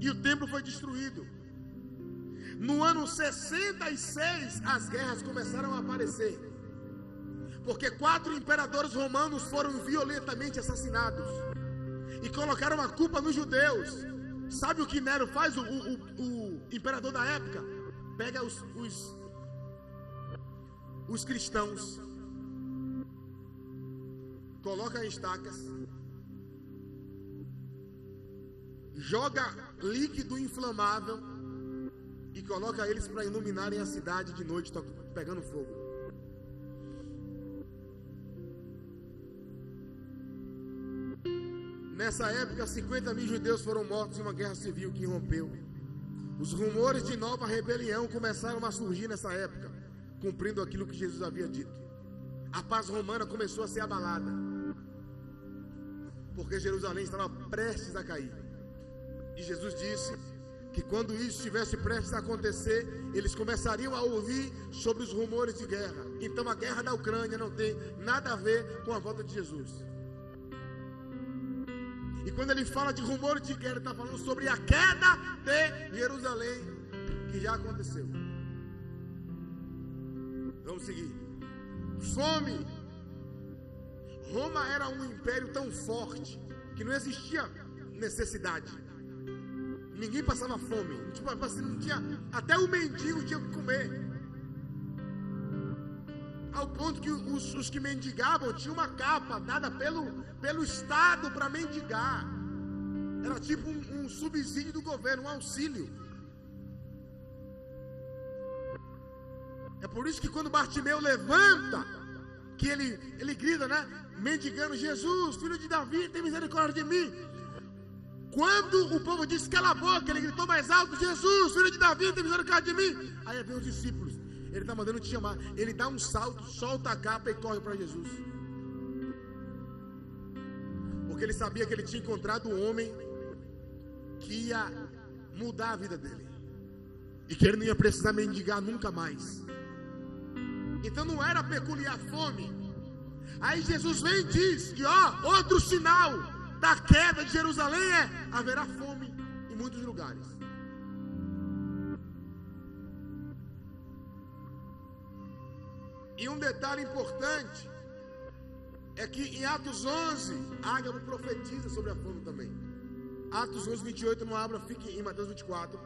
E o templo foi destruído. No ano 66 as guerras começaram a aparecer. Porque quatro imperadores romanos foram violentamente assassinados. E colocaram a culpa nos judeus. Sabe o que Nero faz, o, o, o imperador da época? Pega os, os os cristãos, coloca em estacas, joga líquido inflamável e coloca eles para iluminarem a cidade de noite, pegando fogo. Nessa época, 50 mil judeus foram mortos em uma guerra civil que irrompeu. Os rumores de nova rebelião começaram a surgir nessa época cumprindo aquilo que Jesus havia dito. A paz romana começou a ser abalada, porque Jerusalém estava prestes a cair. E Jesus disse que quando isso estivesse prestes a acontecer, eles começariam a ouvir sobre os rumores de guerra. Então a guerra da Ucrânia não tem nada a ver com a volta de Jesus. E quando ele fala de rumores de guerra, ele está falando sobre a queda de Jerusalém, que já aconteceu. Vamos seguir. Fome. Roma era um império tão forte que não existia necessidade. Ninguém passava fome. Tipo, assim, não tinha, até o mendigo tinha que comer. Ao ponto que os, os que mendigavam tinham uma capa dada pelo, pelo Estado para mendigar. Era tipo um, um subsídio do governo, um auxílio. É por isso que quando Bartimeu levanta, que ele, ele grita, né? Mendigando, Jesus, filho de Davi, tem misericórdia de mim. Quando o povo disse, cala a boca, ele gritou mais alto, Jesus, filho de Davi, tem misericórdia de mim. Aí vem os discípulos, ele está mandando te chamar. Ele dá um salto, solta a capa e corre para Jesus. Porque ele sabia que ele tinha encontrado um homem que ia mudar a vida dele. E que ele não ia precisar mendigar nunca mais. Então não era peculiar fome. Aí Jesus vem e diz que ó, outro sinal da queda de Jerusalém é haverá fome em muitos lugares. Detalhe importante é que em Atos 11, Ágabo profetiza sobre a fome também. Atos 11, 28, não abra, fique em Mateus 24.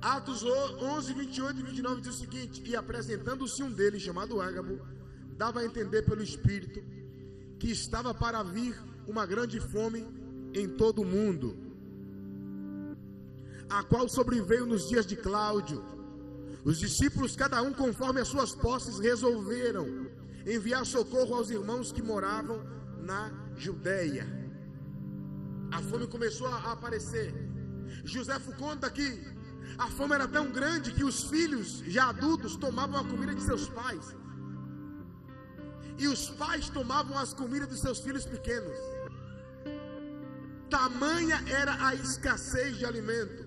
Atos 11, 28 e 29 diz o seguinte: E apresentando-se um deles, chamado Ágabo, dava a entender pelo Espírito que estava para vir uma grande fome em todo o mundo, a qual sobreveio nos dias de Cláudio. Os discípulos, cada um conforme as suas posses, resolveram enviar socorro aos irmãos que moravam na Judéia. A fome começou a aparecer. José conta que a fome era tão grande que os filhos, já adultos, tomavam a comida de seus pais. E os pais tomavam as comidas dos seus filhos pequenos. Tamanha era a escassez de alimento.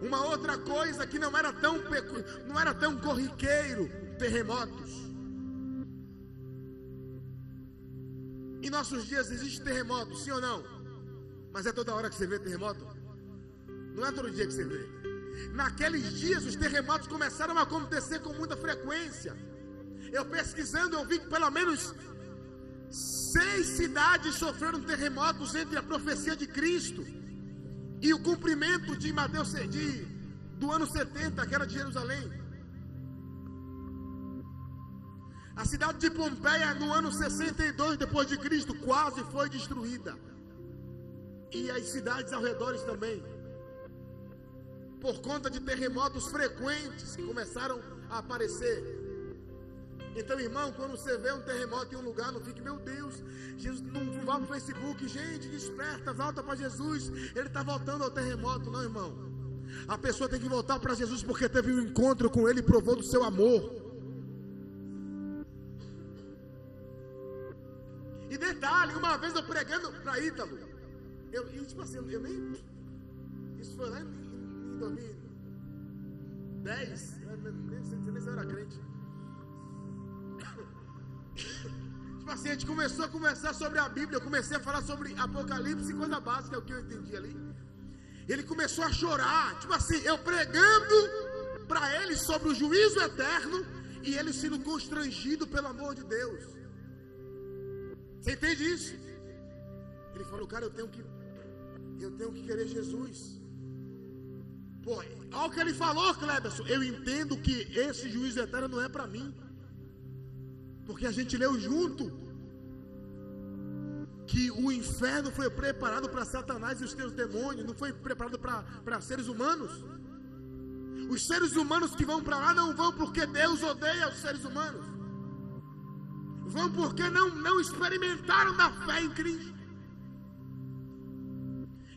Uma outra coisa que não era tão não era tão corriqueiro, terremotos. Em nossos dias existe terremoto, sim ou não? Mas é toda hora que você vê terremoto? Não é todo dia que você vê. Naqueles dias os terremotos começaram a acontecer com muita frequência. Eu pesquisando, eu vi que pelo menos seis cidades sofreram terremotos entre a profecia de Cristo e o cumprimento de Mateus de, do ano 70, que era de Jerusalém. A cidade de Pompeia, no ano 62 depois de Cristo, quase foi destruída. E as cidades ao redor também. Por conta de terremotos frequentes que começaram a aparecer. Então, irmão, quando você vê um terremoto em um lugar, não fique, meu Deus, Jesus, não, vá para o Facebook, gente, desperta, volta para Jesus, ele está voltando ao terremoto, não, irmão. A pessoa tem que voltar para Jesus porque teve um encontro com Ele e provou do seu amor. E detalhe, uma vez eu pregando para Ítalo, eu, eu, tipo assim, eu nem. Isso foi lá em, em 2010, nem, nem, nem se eu era crente. Gente começou a conversar sobre a Bíblia. Eu comecei a falar sobre Apocalipse, coisa básica, é o que eu entendi ali. Ele começou a chorar. Tipo assim, eu pregando para ele sobre o juízo eterno e ele sendo constrangido pelo amor de Deus. Você entende isso? Ele falou, cara, eu tenho que eu tenho que querer Jesus. Pô, olha o que ele falou, Cleberson. Eu entendo que esse juízo eterno não é para mim. Porque a gente leu junto que o inferno foi preparado para Satanás e os seus demônios, não foi preparado para seres humanos. Os seres humanos que vão para lá não vão porque Deus odeia os seres humanos. Vão porque não, não experimentaram da fé em Cristo.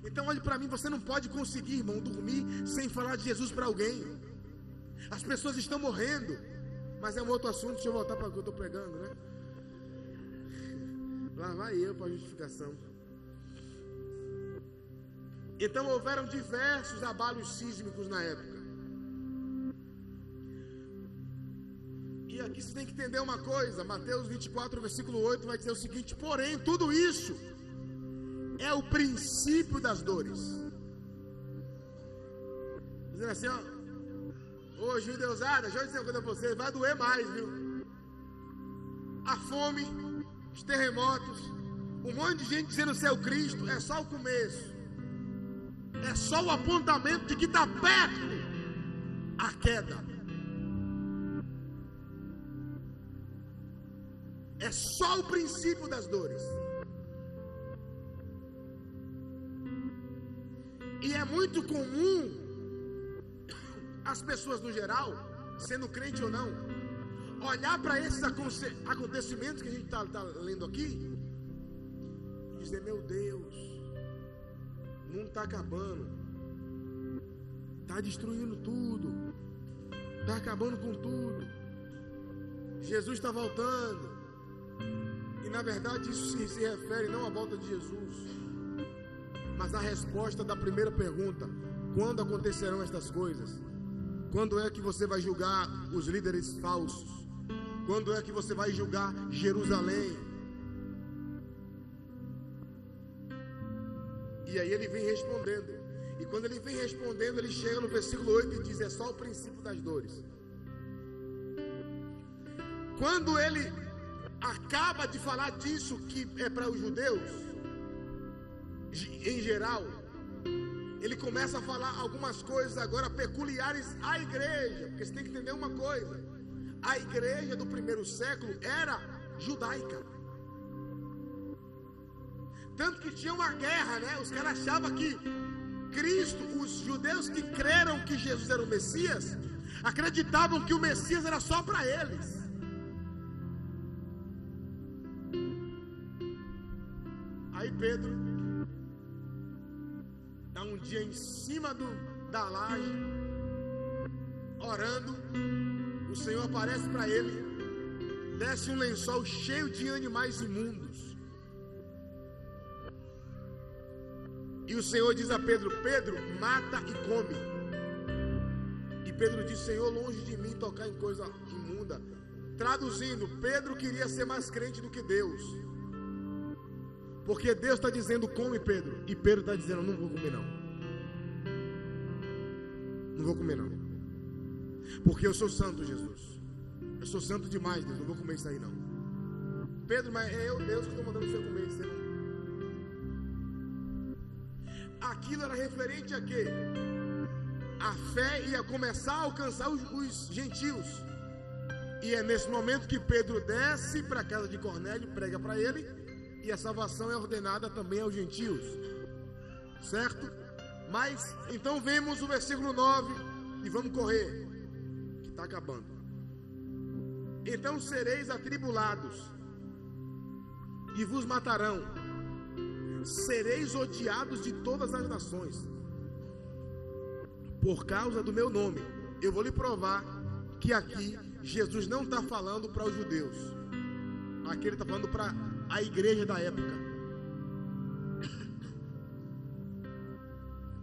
Então olhe para mim, você não pode conseguir, irmão, dormir sem falar de Jesus para alguém. As pessoas estão morrendo. Mas é um outro assunto, deixa eu voltar para o que eu estou pregando, né? Lá vai eu para a justificação. Então houveram diversos abalos sísmicos na época. E aqui você tem que entender uma coisa: Mateus 24, versículo 8 vai dizer o seguinte: Porém, tudo isso é o princípio das dores. Dizendo assim, ó. Ô judeusada, deixa eu dizer uma coisa pra vocês, vai doer mais, viu? A fome, os terremotos, um monte de gente dizendo ser o Cristo, é só o começo. É só o apontamento de que está perto a queda. É só o princípio das dores. E é muito comum as pessoas no geral, sendo crente ou não, olhar para esses acontecimentos que a gente está tá lendo aqui e dizer: Meu Deus, não está acabando, está destruindo tudo, está acabando com tudo. Jesus está voltando, e na verdade isso se, se refere não à volta de Jesus, mas à resposta da primeira pergunta: quando acontecerão estas coisas? Quando é que você vai julgar os líderes falsos? Quando é que você vai julgar Jerusalém? E aí ele vem respondendo. E quando ele vem respondendo, ele chega no versículo 8 e diz: É só o princípio das dores. Quando ele acaba de falar disso, que é para os judeus, em geral, começa a falar algumas coisas agora peculiares à igreja, porque você tem que entender uma coisa: a igreja do primeiro século era judaica. Tanto que tinha uma guerra, né? Os caras achavam que Cristo, os judeus que creram que Jesus era o Messias, acreditavam que o Messias era só para eles. Cima do, da laje, orando. O Senhor aparece para ele, desce um lençol cheio de animais imundos. E o Senhor diz a Pedro: Pedro, mata e come. Pedro disse: Senhor, longe de mim tocar em coisa imunda. Traduzindo, Pedro queria ser mais crente do que Deus. Porque Deus está dizendo: come, Pedro. E Pedro está dizendo: não vou comer, não. Não vou comer, não. Porque eu sou santo, Jesus. Eu sou santo demais, Deus. Não vou comer isso aí, não. Pedro, mas é eu, Deus, que estou mandando você comer. Você não... Aquilo era referente a quê? A fé ia começar a alcançar os, os gentios. E é nesse momento que Pedro desce para a casa de Cornélio, prega para ele, e a salvação é ordenada também aos gentios. Certo? Mas então vemos o versículo 9 e vamos correr, que está acabando. Então sereis atribulados e vos matarão, sereis odiados de todas as nações, por causa do meu nome. Eu vou lhe provar que aqui Jesus não está falando para os judeus, aqui ele está falando para a igreja da época.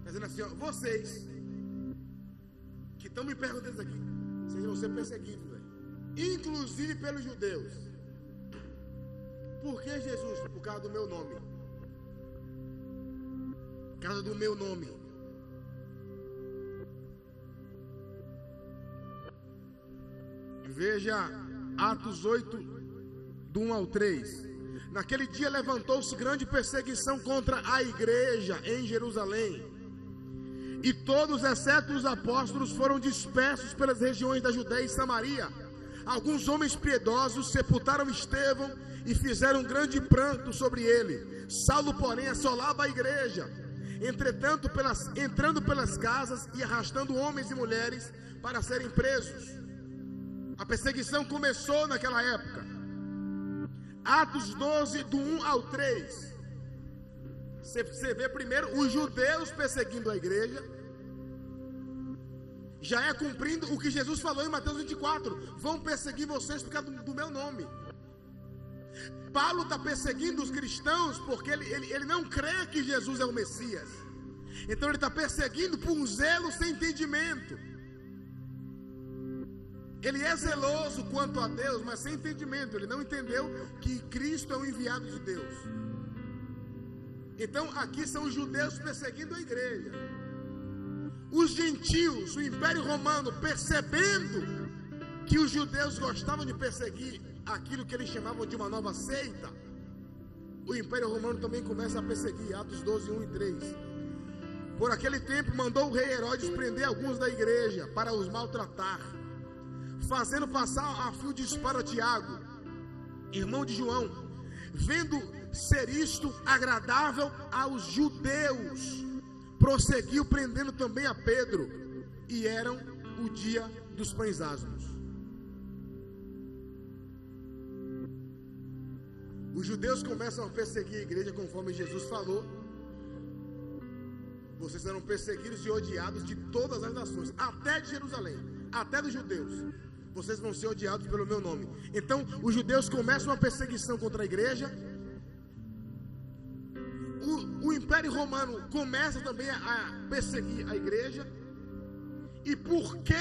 Dizendo assim: ó, vocês que estão me perguntando aqui, vocês vão ser perseguidos, véio. inclusive pelos judeus. Por que Jesus? Por causa do meu nome. Por causa do meu nome. Veja Atos 8, do 1 ao 3. Naquele dia levantou-se grande perseguição contra a igreja em Jerusalém. E todos, exceto os apóstolos, foram dispersos pelas regiões da Judéia e Samaria. Alguns homens piedosos sepultaram Estevão e fizeram grande pranto sobre ele. Saulo, porém, assolava a igreja. Entretanto, pelas, entrando pelas casas e arrastando homens e mulheres para serem presos. A perseguição começou naquela época. Atos 12, do 1 ao 3. Você vê primeiro os judeus perseguindo a igreja. Já é cumprindo o que Jesus falou em Mateus 24: vão perseguir vocês por causa do, do meu nome. Paulo está perseguindo os cristãos porque ele, ele, ele não crê que Jesus é o Messias. Então ele está perseguindo por um zelo sem entendimento. Ele é zeloso quanto a Deus, mas sem entendimento. Ele não entendeu que Cristo é o enviado de Deus. Então aqui são os judeus perseguindo a igreja. Os gentios, o Império Romano, percebendo que os judeus gostavam de perseguir aquilo que eles chamavam de uma nova seita, o Império Romano também começa a perseguir. Atos 12, 1 e 3. Por aquele tempo mandou o rei Herodes prender alguns da igreja para os maltratar fazendo passar a fio de espada Tiago, irmão de João, vendo ser isto agradável aos judeus, prosseguiu prendendo também a Pedro, e eram o dia dos pães asmos. Os judeus começam a perseguir a igreja conforme Jesus falou. Vocês serão perseguidos e odiados de todas as nações, até de Jerusalém, até dos judeus vocês vão ser odiados pelo meu nome. Então, os judeus começam uma perseguição contra a igreja. O, o Império Romano começa também a, perseguir a igreja. E por que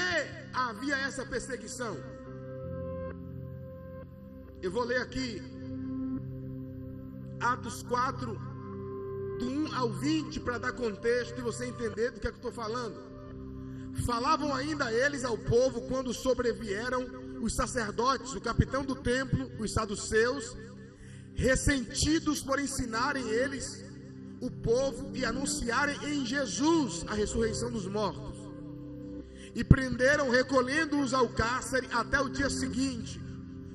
havia essa perseguição? Eu vou ler aqui Atos 4, do 1 ao 20, para dar contexto e você entender do que é que eu estou falando. Falavam ainda eles ao povo quando sobrevieram os sacerdotes, o capitão do templo, os saduceus, ressentidos por ensinarem eles o povo e anunciarem em Jesus a ressurreição dos mortos. E prenderam, recolhendo-os ao cárcere até o dia seguinte,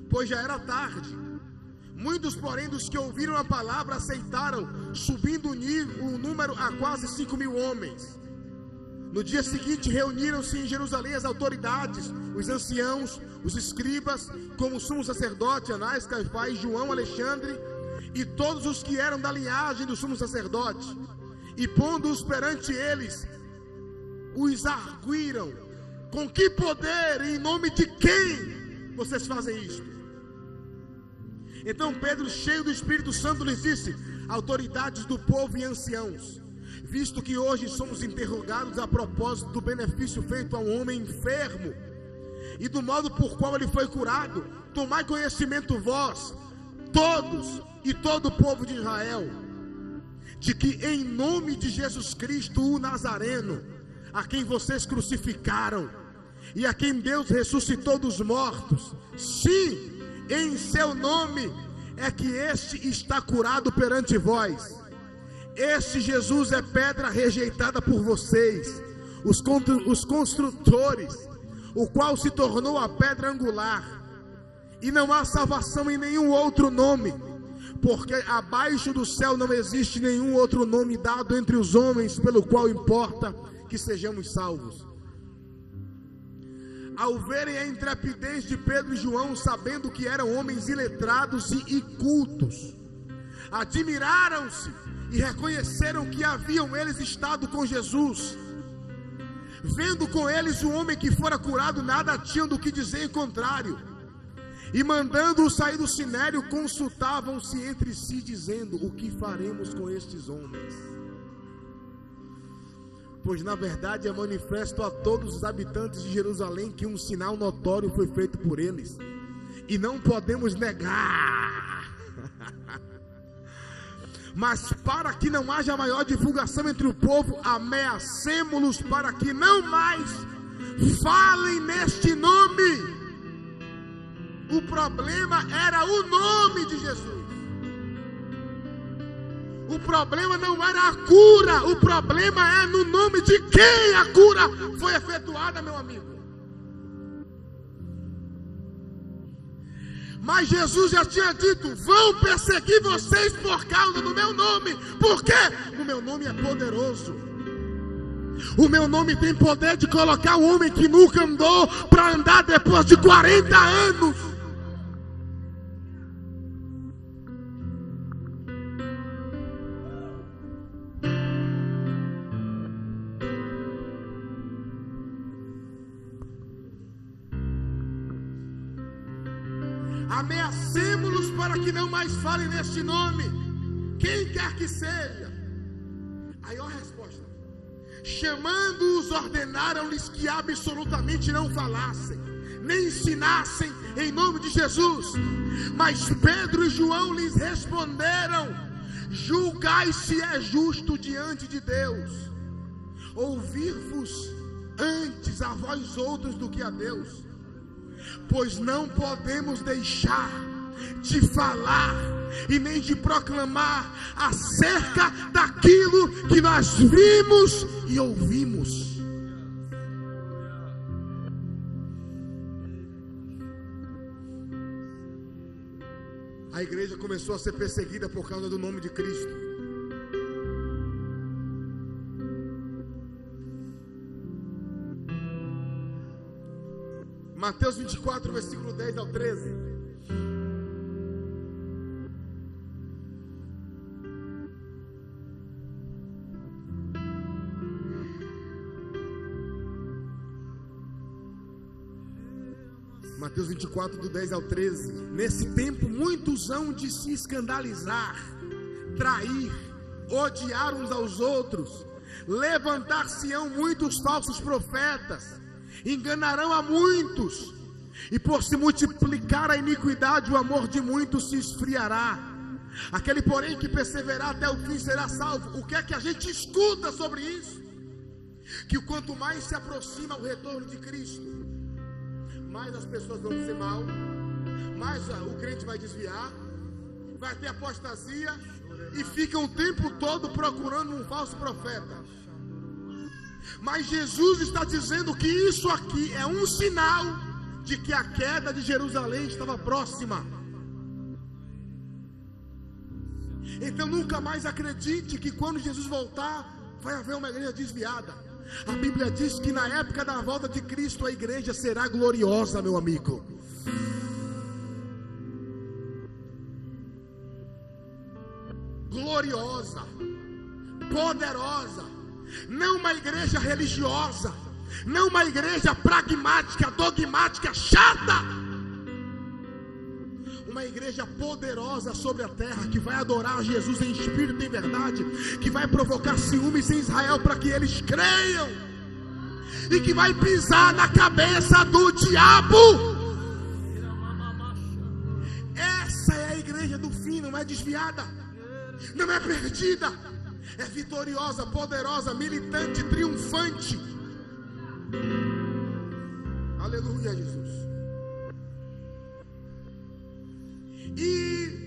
pois já era tarde. Muitos, porém, dos que ouviram a palavra aceitaram, subindo o, número a quase cinco mil homens. No dia seguinte, reuniram-se em Jerusalém as autoridades, os anciãos, os escribas, como sumo sacerdote Anás, Caifás, João, Alexandre e todos os que eram da linhagem do sumo sacerdote. E pondo-os perante eles, os arguíram: Com que poder e em nome de quem vocês fazem isto? Então Pedro, cheio do Espírito Santo, lhes disse: Autoridades do povo e anciãos visto que hoje somos interrogados a propósito do benefício feito a um homem enfermo e do modo por qual ele foi curado, tomai conhecimento vós, todos e todo o povo de Israel, de que em nome de Jesus Cristo, o Nazareno, a quem vocês crucificaram e a quem Deus ressuscitou dos mortos, sim, em seu nome é que este está curado perante vós. Este Jesus é pedra rejeitada por vocês, os, os construtores, o qual se tornou a pedra angular. E não há salvação em nenhum outro nome, porque abaixo do céu não existe nenhum outro nome dado entre os homens pelo qual importa que sejamos salvos. Ao verem a intrepidez de Pedro e João, sabendo que eram homens iletrados e incultos, admiraram-se e reconheceram que haviam eles estado com Jesus. Vendo com eles o homem que fora curado, nada tinham do que dizer em contrário. E mandando-o sair do sinério, consultavam-se entre si, dizendo: O que faremos com estes homens? Pois na verdade é manifesto a todos os habitantes de Jerusalém que um sinal notório foi feito por eles, e não podemos negar. Mas para que não haja maior divulgação entre o povo, ameacemos-los para que não mais falem neste nome. O problema era o nome de Jesus. O problema não era a cura, o problema é no nome de quem a cura foi efetuada, meu amigo. Mas Jesus já tinha dito: vão perseguir vocês por causa do meu nome. Por quê? O meu nome é poderoso. O meu nome tem poder de colocar o homem que nunca andou para andar depois de 40 anos. Mais falem neste nome, quem quer que seja. Aí olha a resposta: chamando-os, ordenaram-lhes que absolutamente não falassem, nem ensinassem em nome de Jesus. Mas Pedro e João lhes responderam: julgai se é justo diante de Deus, ouvir-vos antes a vós outros do que a Deus pois não podemos deixar de falar e nem de proclamar acerca daquilo que nós vimos e ouvimos. A igreja começou a ser perseguida por causa do nome de Cristo. Mateus 24, versículo 10 ao 13. Mateus 24, do 10 ao 13. Nesse tempo, muitos hão de se escandalizar, trair, odiar uns aos outros, levantar-se-ão muitos falsos profetas enganarão a muitos, e por se multiplicar a iniquidade, o amor de muitos se esfriará. Aquele, porém, que perseverar até o fim será salvo. O que é que a gente escuta sobre isso? Que quanto mais se aproxima o retorno de Cristo, mais as pessoas vão ser mal, mais o crente vai desviar, vai ter apostasia e fica o tempo todo procurando um falso profeta. Mas Jesus está dizendo que isso aqui é um sinal de que a queda de Jerusalém estava próxima. Então nunca mais acredite que quando Jesus voltar, vai haver uma igreja desviada. A Bíblia diz que na época da volta de Cristo a igreja será gloriosa, meu amigo. Gloriosa, poderosa não uma igreja religiosa, não uma igreja pragmática, dogmática, chata. Uma igreja poderosa sobre a terra que vai adorar Jesus em espírito e em verdade, que vai provocar ciúmes em Israel para que eles creiam e que vai pisar na cabeça do diabo. Essa é a igreja do fim, não é desviada, não é perdida, é vitoriosa, poderosa, militante, triunfante. Aleluia, Jesus. E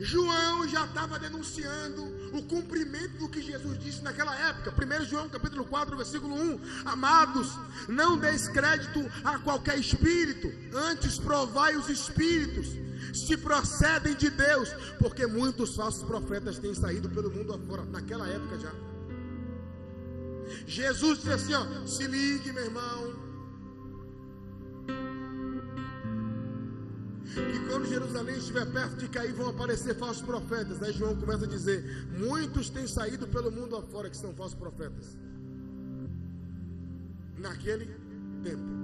João já estava denunciando o cumprimento do que Jesus disse naquela época. 1 João capítulo 4, versículo 1. Amados, não deis crédito a qualquer espírito, antes provai os espíritos, se procedem de Deus, porque muitos falsos profetas têm saído pelo mundo afora, naquela época já. Jesus disse assim: ó, se ligue, meu irmão, que quando Jerusalém estiver perto de cair, vão aparecer falsos profetas. Aí João começa a dizer: muitos têm saído pelo mundo afora que são falsos profetas. Naquele tempo.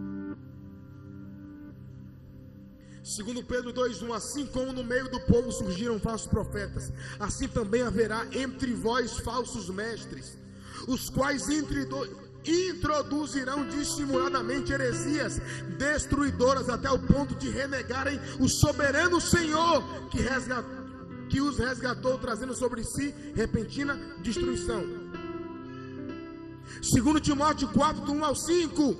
Segundo Pedro 2:1, assim como no meio do povo surgiram falsos profetas, assim também haverá entre vós falsos mestres, os quais entre dois introduzirão dissimuladamente heresias destruidoras até o ponto de renegarem o soberano Senhor que, que os resgatou, trazendo sobre si repentina destruição. Segundo Timóteo 4, do 1 ao 5,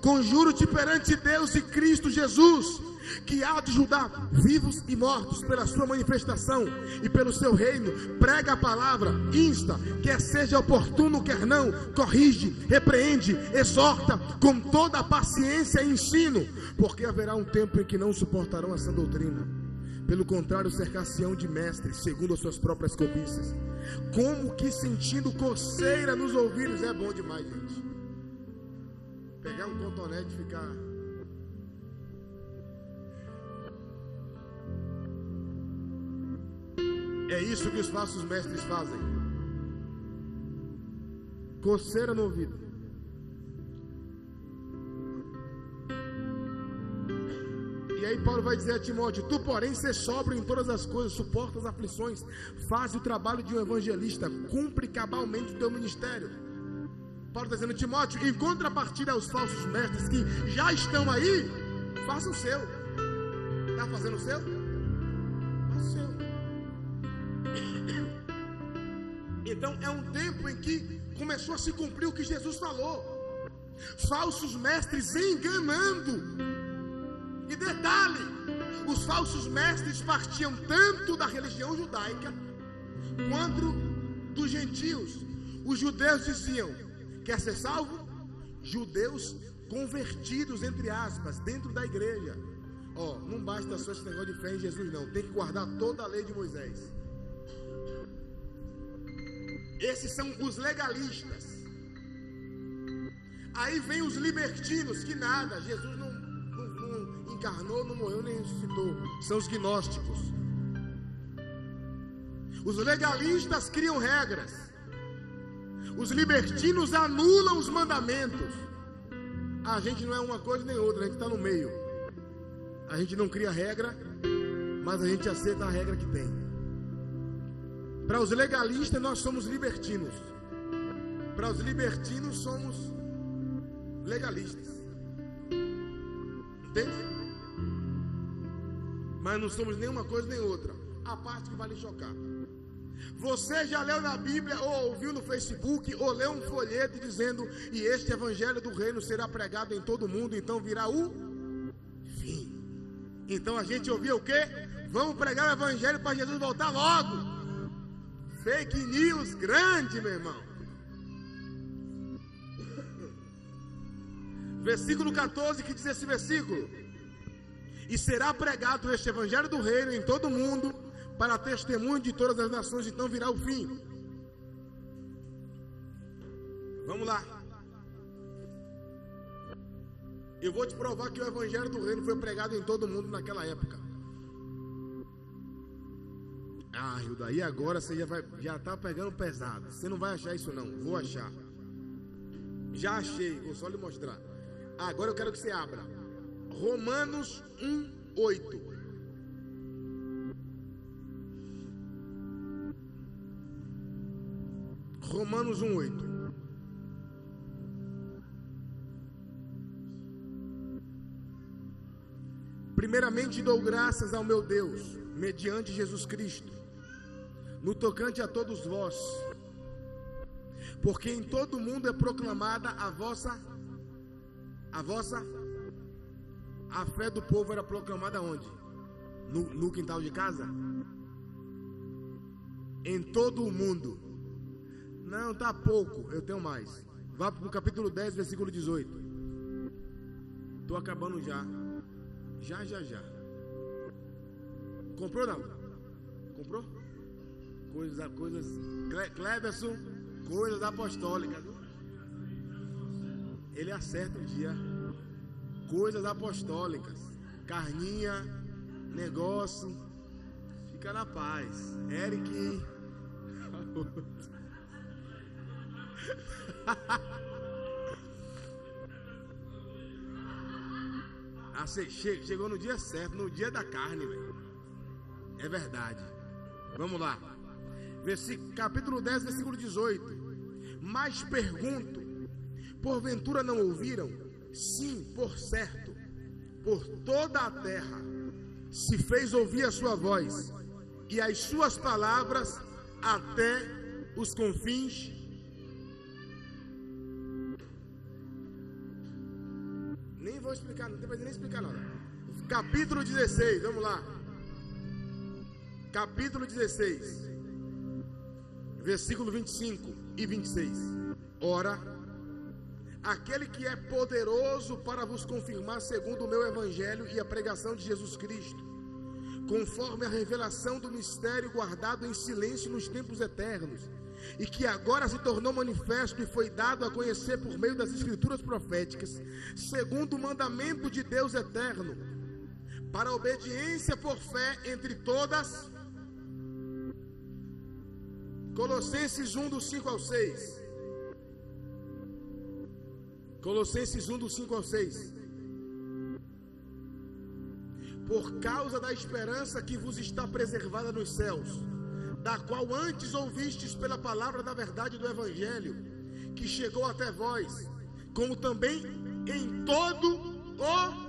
conjuro-te perante Deus e Cristo Jesus que há de julgar vivos e mortos pela sua manifestação e pelo seu reino, prega a palavra, insta, quer seja oportuno, quer não, corrige, repreende, exorta com toda a paciência e ensino, porque haverá um tempo em que não suportarão essa doutrina. Pelo contrário, cercar-se-ão de mestres, segundo as suas próprias cobiças. Como que sentindo coceira nos ouvidos é bom demais, gente. Pegar um cotonete e ficar É isso que os falsos mestres fazem. Coceira no ouvido. E aí Paulo vai dizer a Timóteo: Tu, porém, ser sóbrio em todas as coisas, suporta as aflições, faz o trabalho de um evangelista, cumpre cabalmente o teu ministério. Paulo está dizendo, Timóteo, em contrapartida aos falsos mestres que já estão aí, faça o seu. Está fazendo o seu? Faça o seu. Então é um tempo em que começou a se cumprir o que Jesus falou. Falsos mestres enganando. E detalhe: os falsos mestres partiam tanto da religião judaica quanto dos gentios. Os judeus diziam: quer ser salvo? Judeus convertidos, entre aspas, dentro da igreja. Ó, oh, não basta só esse negócio de fé em Jesus, não. Tem que guardar toda a lei de Moisés. Esses são os legalistas. Aí vem os libertinos, que nada, Jesus não, não, não encarnou, não morreu nem ressuscitou. São os gnósticos. Os legalistas criam regras. Os libertinos anulam os mandamentos. A gente não é uma coisa nem outra, a gente está no meio. A gente não cria regra, mas a gente aceita a regra que tem. Para os legalistas, nós somos libertinos. Para os libertinos, somos legalistas. Entende? Mas não somos nenhuma coisa nem outra. A parte que vai lhe chocar. Você já leu na Bíblia, ou ouviu no Facebook, ou leu um folheto dizendo: E este evangelho do reino será pregado em todo mundo, então virá o fim. Então a gente ouviu o quê? Vamos pregar o evangelho para Jesus voltar logo. Fake news grande, meu irmão. Versículo 14 que diz esse versículo: E será pregado este evangelho do reino em todo o mundo, para testemunho de todas as nações, então virá o fim. Vamos lá. Eu vou te provar que o evangelho do reino foi pregado em todo o mundo naquela época. Hilda, e agora você já, vai, já tá pegando pesado. Você não vai achar isso não, vou achar. Já achei, vou só lhe mostrar. Agora eu quero que você abra. Romanos 1, 8. Romanos 1,8. Primeiramente dou graças ao meu Deus, mediante Jesus Cristo no tocante a todos vós, porque em todo o mundo é proclamada a vossa a vossa a fé do povo era proclamada onde? No, no quintal de casa? Em todo o mundo. Não, tá pouco, eu tenho mais. Vá para o capítulo 10, versículo 18. Estou acabando já. Já, já, já. Comprou não? Comprou? Coisas, coisas. Cleberson, coisas apostólicas. Ele acerta o dia. Coisas apostólicas. Carninha, negócio. Fica na paz. Eric. Ah, chegou no dia certo, no dia da carne. É verdade. Vamos lá. Versículo, capítulo 10, versículo 18. Mas pergunto: porventura não ouviram? Sim, por certo, por toda a terra se fez ouvir a sua voz, e as suas palavras até os confins vou explicar, não tem nem explicar nada. Capítulo 16, vamos lá. Capítulo 16, versículo 25 e 26. Ora, aquele que é poderoso para vos confirmar segundo o meu evangelho e a pregação de Jesus Cristo, conforme a revelação do mistério guardado em silêncio nos tempos eternos e que agora se tornou manifesto e foi dado a conhecer por meio das escrituras proféticas, segundo o mandamento de Deus eterno, para obediência por fé entre todas. Colossenses 1 do 5 ao 6. Colossenses 1 do 5 ao 6. Por causa da esperança que vos está preservada nos céus da qual antes ouvistes pela palavra da verdade do Evangelho, que chegou até vós, como também em todo o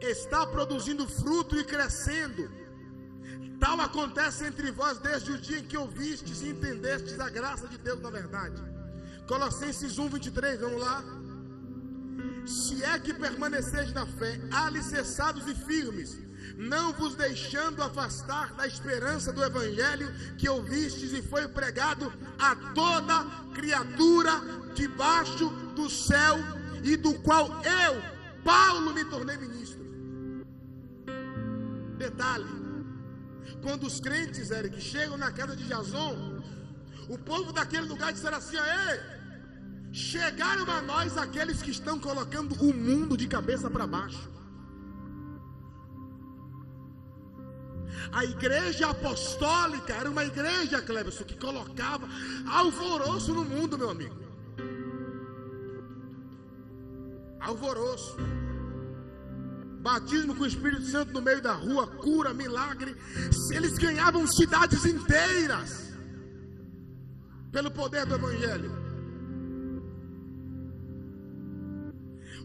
está produzindo fruto e crescendo. Tal acontece entre vós desde o dia em que ouvistes e entendestes a graça de Deus na verdade. Colossenses 1, 23, vamos lá. Se é que permaneceis na fé, alicerçados e firmes, não vos deixando afastar da esperança do evangelho que ouvistes e foi pregado a toda criatura debaixo do céu e do qual eu, Paulo, me tornei ministro. Detalhe: quando os crentes, Eric, chegam na casa de Jason, o povo daquele lugar disseram assim: Ei, chegaram a nós aqueles que estão colocando o mundo de cabeça para baixo. A igreja apostólica era uma igreja, Cleberson, que colocava alvoroço no mundo, meu amigo. Alvoroço. Batismo com o Espírito Santo no meio da rua, cura, milagre. Eles ganhavam cidades inteiras pelo poder do Evangelho.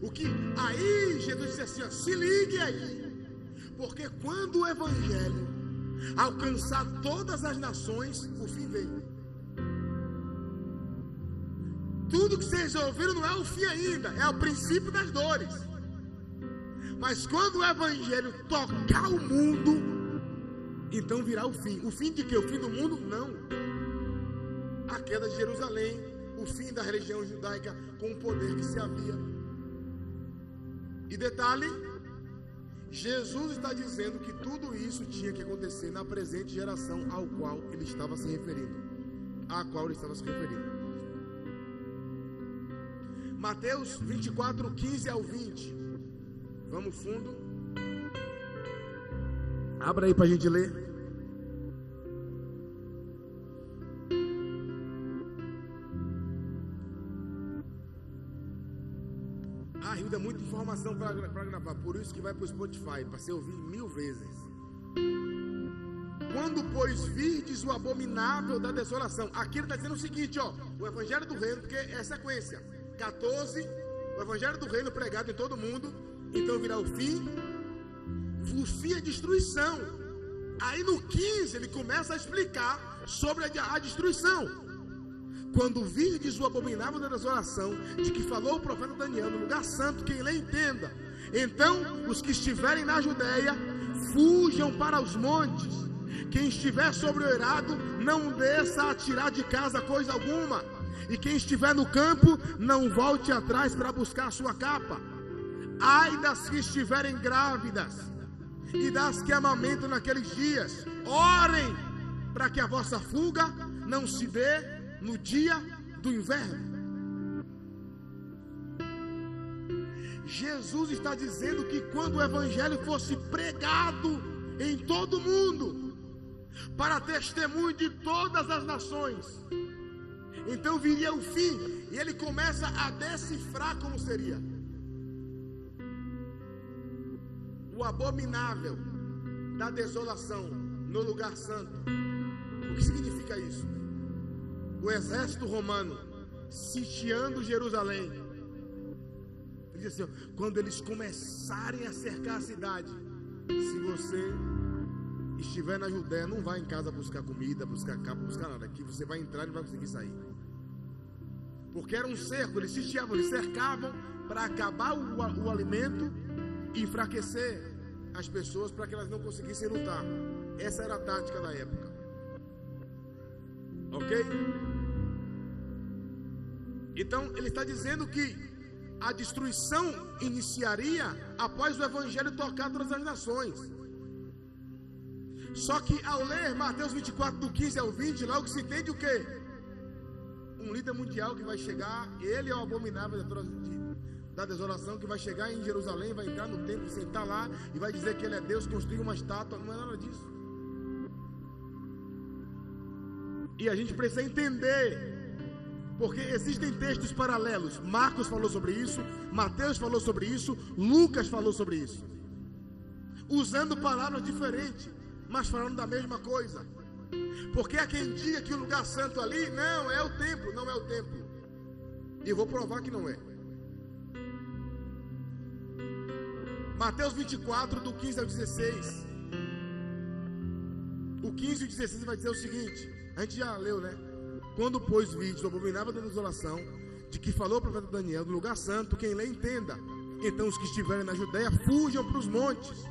O que aí Jesus disse assim: ó, se ligue aí, porque quando o Evangelho alcançar todas as nações, o fim veio. Tudo que vocês ouviram não é o fim ainda, é o princípio das dores. Mas quando o evangelho tocar o mundo, então virá o fim. O fim de que? O fim do mundo? Não. A queda de Jerusalém, o fim da religião judaica com o poder que se havia. E detalhe, Jesus está dizendo que tudo isso tinha que acontecer na presente geração ao qual ele estava se referindo. A qual ele estava se referindo. Mateus 24, 15 ao 20. Vamos fundo. Abra aí para a gente ler. ajuda muita informação para gravar. Por isso que vai para o Spotify, para você ouvir mil vezes. Quando, pois, virdes o abominável da desolação. Aqui ele está dizendo o seguinte, ó. O evangelho do reino, porque é sequência. 14, o evangelho do reino pregado em todo mundo. Então virá o fim. O fim é destruição. Aí no 15 ele começa a explicar sobre a, destruição. Quando virdes o abominável da desolação, de que falou o profeta Daniel no lugar santo, quem lê entenda. Então, os que estiverem na Judéia, fujam para os montes. Quem estiver sobre o eirado, não desça a tirar de casa coisa alguma. E quem estiver no campo, não volte atrás para buscar sua capa. Ai das que estiverem grávidas e das que amamentam naqueles dias. Orem para que a vossa fuga não se dê no dia do inverno. Jesus está dizendo que quando o evangelho fosse pregado em todo o mundo, para testemunho de todas as nações, então viria o fim, e ele começa a decifrar como seria o abominável da desolação no lugar santo. O que significa isso? O exército romano sitiando Jerusalém. Ele diz assim: quando eles começarem a cercar a cidade, se você estiver na Judéia, não vai em casa buscar comida, buscar capa, buscar nada. Aqui você vai entrar e vai conseguir sair. Porque era um cerco, eles sitiavam, eles cercavam para acabar o, o alimento enfraquecer as pessoas para que elas não conseguissem lutar. Essa era a tática da época. Ok? Então ele está dizendo que a destruição iniciaria após o evangelho tocar todas as nações. Só que ao ler Mateus 24, do 15 ao 20, logo se entende o que? Um líder mundial que vai chegar, ele é o abominável da desolação, que vai chegar em Jerusalém, vai entrar no templo, sentar lá e vai dizer que ele é Deus, construir uma estátua, não é nada disso. E a gente precisa entender porque existem textos paralelos. Marcos falou sobre isso, Mateus falou sobre isso, Lucas falou sobre isso. Usando palavras diferentes mas falando da mesma coisa. Porque há quem que o lugar santo ali, não, é o templo, não é o templo. E vou provar que não é. Mateus 24, do 15 ao 16. O 15 e o 16 vai dizer o seguinte: a gente já leu, né? Quando, pois, vídeos abominável da desolação, de que falou o profeta Daniel, do lugar santo, quem lê entenda. Então os que estiverem na Judéia fujam para os montes.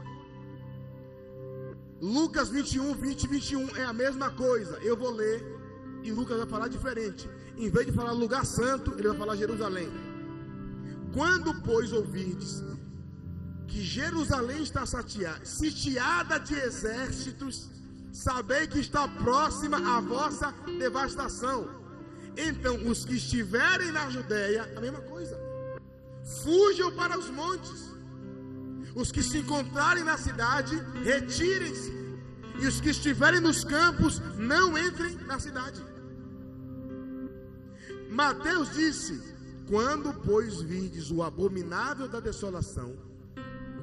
Lucas 21, 20 e 21 é a mesma coisa. Eu vou ler e Lucas vai falar diferente. Em vez de falar lugar santo, ele vai falar Jerusalém. Quando, pois, ouvirdes que Jerusalém está sitiada de exércitos, sabei que está próxima a vossa devastação. Então, os que estiverem na Judéia, a mesma coisa, fujam para os montes. Os que se encontrarem na cidade, retirem-se. E os que estiverem nos campos, não entrem na cidade. Mateus disse: Quando, pois, vides o abominável da desolação,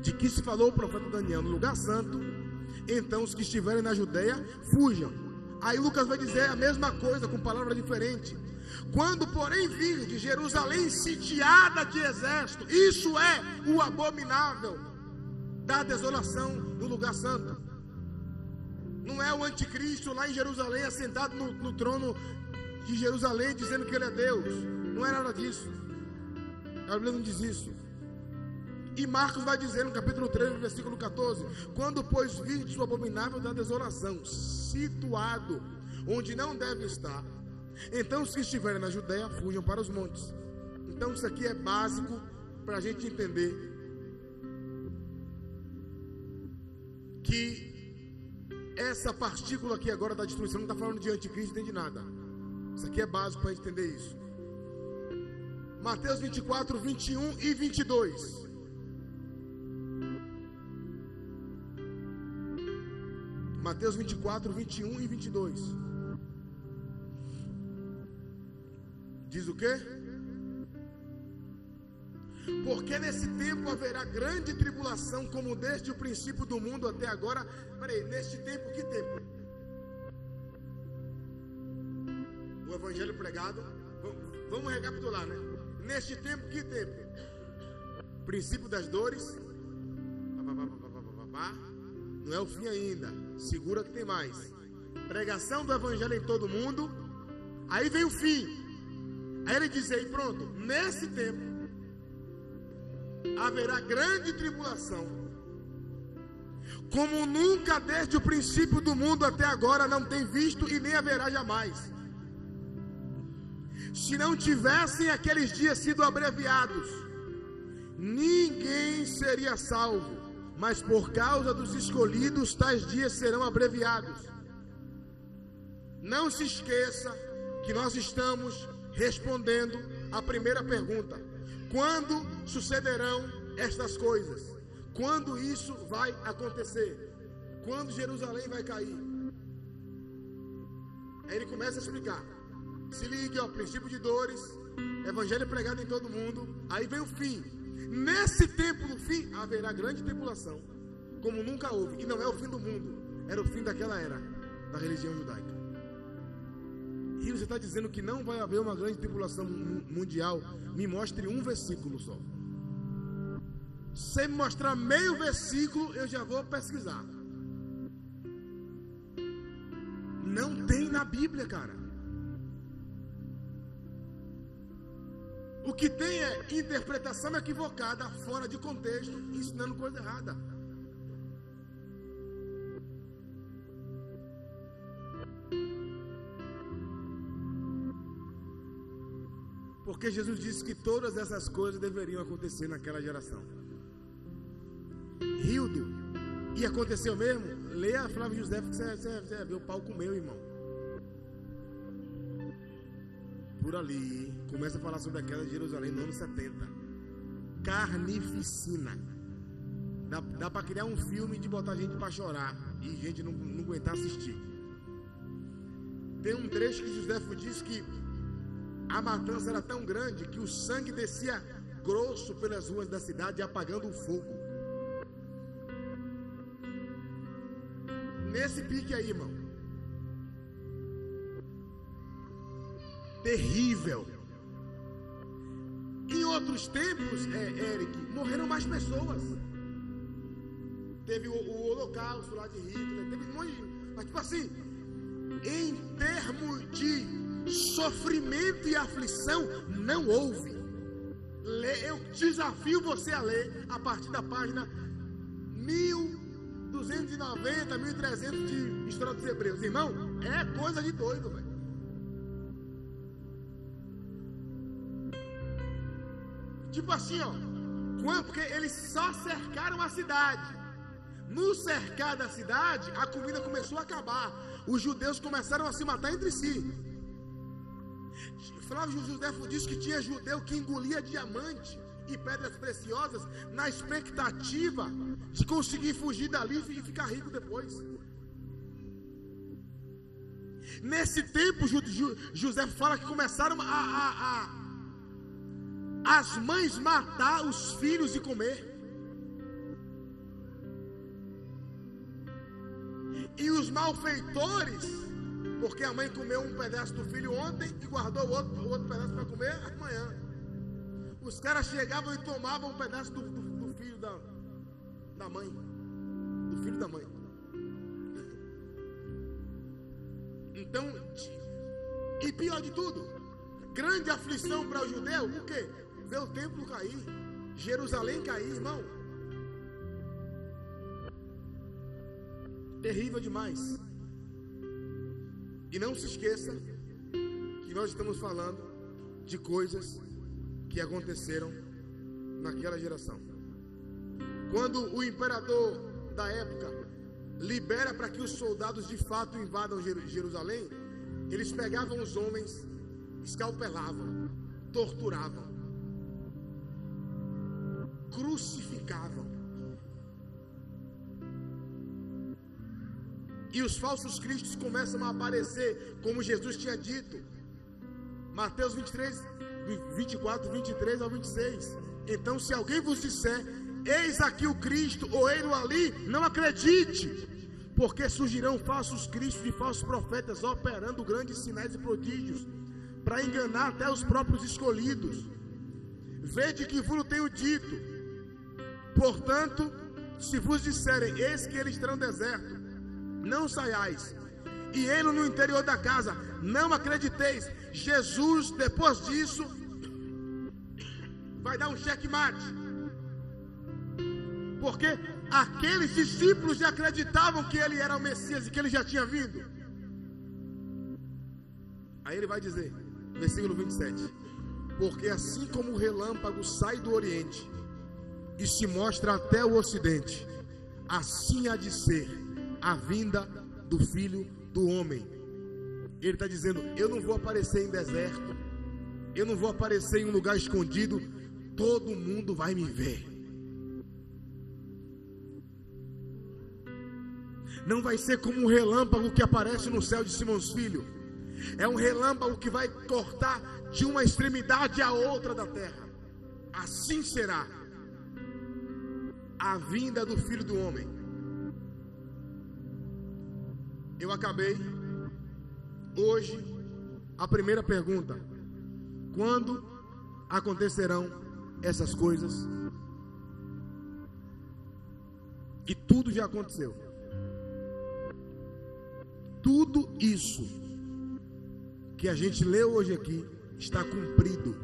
de que se falou o profeta Daniel no lugar santo, então os que estiverem na Judéia, fujam. Aí Lucas vai dizer a mesma coisa, com palavra diferente. Quando, porém, vir de Jerusalém sitiada de exército, isso é o abominável da desolação no lugar santo. Não é o anticristo lá em Jerusalém, assentado no, no trono de Jerusalém, dizendo que ele é Deus. Não é nada disso. A Bíblia não diz isso. E Marcos vai dizer no capítulo 3, versículo 14: Quando, pois, vide o abominável da desolação, situado onde não deve estar, então os que estiverem na Judéia fujam para os montes. Então, isso aqui é básico para a gente entender que essa partícula aqui agora da destruição não está falando de anticristo nem de nada. Isso aqui é básico para entender isso. Mateus 24, 21 e 22. Mateus 24, 21 e 22. Diz o quê? Porque nesse tempo haverá grande tribulação, como desde o princípio do mundo até agora. Peraí, neste tempo, que tempo? O evangelho pregado. Vamos recapitular, né? Neste tempo, que tempo? Princípio das dores. Não é o fim ainda. Segura que tem mais. Pregação do evangelho em todo mundo. Aí vem o fim. Aí ele diz aí, pronto, nesse tempo haverá grande tribulação. Como nunca desde o princípio do mundo até agora não tem visto e nem haverá jamais. Se não tivessem aqueles dias sido abreviados, ninguém seria salvo, mas por causa dos escolhidos, tais dias serão abreviados. Não se esqueça que nós estamos respondendo a primeira pergunta: quando sucederão estas coisas? Quando isso vai acontecer? Quando Jerusalém vai cair? Aí ele começa a explicar. Se ligue, ó, princípio de dores, evangelho pregado em todo mundo. Aí vem o fim. Nesse tempo do fim haverá grande tribulação, como nunca houve. E não é o fim do mundo, era o fim daquela era da religião judaica. E você está dizendo que não vai haver uma grande tribulação mundial. Me mostre um versículo só. Se mostrar meio versículo, eu já vou pesquisar. Não tem na Bíblia, cara. O que tem é interpretação equivocada, fora de contexto, ensinando coisa errada. Porque Jesus disse que todas essas coisas deveriam acontecer naquela geração. Rildo, e aconteceu mesmo? Leia Flávio José, que você, você, você vai ver o pau comeu, irmão por ali, começa a falar sobre a queda de Jerusalém no ano 70. Carnificina. Dá, dá para criar um filme de botar gente para chorar e gente não, não aguentar assistir. Tem um trecho que José diz que a matança era tão grande que o sangue descia grosso pelas ruas da cidade, apagando o fogo. Nesse pique aí, irmão. Terrível. Em outros tempos, é, Eric, morreram mais pessoas. Teve o, o holocausto lá de Hitler, teve de. Mas, tipo assim, em termos de sofrimento e aflição, não houve. Eu desafio você a ler a partir da página 1290, 1300 de História dos Hebreus. Irmão, é coisa de doido, velho. Tipo assim, ó. Porque eles só cercaram a cidade. No cercar da cidade, a comida começou a acabar. Os judeus começaram a se matar entre si. Flávio José disse que tinha judeu que engolia diamante e pedras preciosas na expectativa de conseguir fugir dali e ficar rico depois. Nesse tempo, José fala que começaram a, a, a as mães matar os filhos e comer. E os malfeitores, porque a mãe comeu um pedaço do filho ontem e guardou o outro, outro pedaço para comer amanhã. Os caras chegavam e tomavam um pedaço do, do, do filho da, da mãe. Do filho da mãe. Então, e pior de tudo, grande aflição para o judeu, o quê? Ver o templo cair, Jerusalém cair, irmão. Terrível demais. E não se esqueça que nós estamos falando de coisas que aconteceram naquela geração. Quando o imperador da época libera para que os soldados de fato invadam Jerusalém, eles pegavam os homens, escalpelavam, torturavam, crucificavam. E os falsos cristos começam a aparecer, como Jesus tinha dito. Mateus 23, 24, 23 ao 26. Então, se alguém vos disser, eis aqui o Cristo, ou ele ali, não acredite, porque surgirão falsos cristos e falsos profetas operando grandes sinais e prodígios para enganar até os próprios escolhidos. Vede que vos tenho dito. Portanto, se vos disserem, eis que eles terão deserto, não saiais. E ele no interior da casa, não acrediteis. Jesus, depois disso, vai dar um checkmate. Porque aqueles discípulos já acreditavam que ele era o Messias e que ele já tinha vindo. Aí ele vai dizer, versículo 27. Porque assim como o relâmpago sai do Oriente e se mostra até o Ocidente, assim há de ser a vinda do Filho do Homem. Ele está dizendo: Eu não vou aparecer em deserto, eu não vou aparecer em um lugar escondido, todo mundo vai me ver. Não vai ser como um relâmpago que aparece no céu de Simões Filho. É um relâmpago que vai cortar de uma extremidade à outra da terra. Assim será a vinda do Filho do Homem. Eu acabei hoje a primeira pergunta: quando acontecerão essas coisas? E tudo já aconteceu. Tudo isso que a gente leu hoje aqui está cumprido.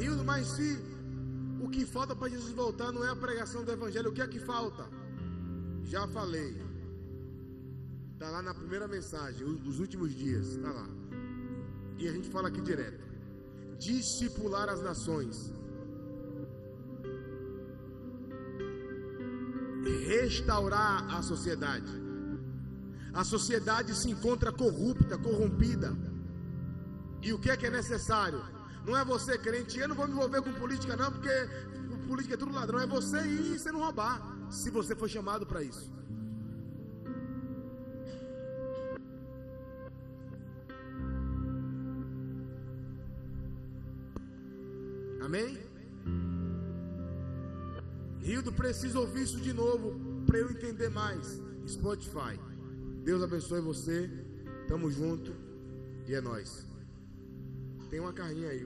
E mas se o que falta para Jesus voltar não é a pregação do Evangelho, o que é que falta? Já falei. Está lá na primeira mensagem, os últimos dias, está lá. E a gente fala aqui direto. Discipular as nações. Restaurar a sociedade. A sociedade se encontra corrupta, corrompida. E o que é que é necessário? Não é você crente, eu não vou me envolver com política não, porque política é tudo ladrão. É você ir e você não roubar, se você foi chamado para isso. Amém? Rildo, preciso ouvir isso de novo para eu entender mais. Spotify. Deus abençoe você. Tamo junto. E é nós. Tem uma carrinha aí.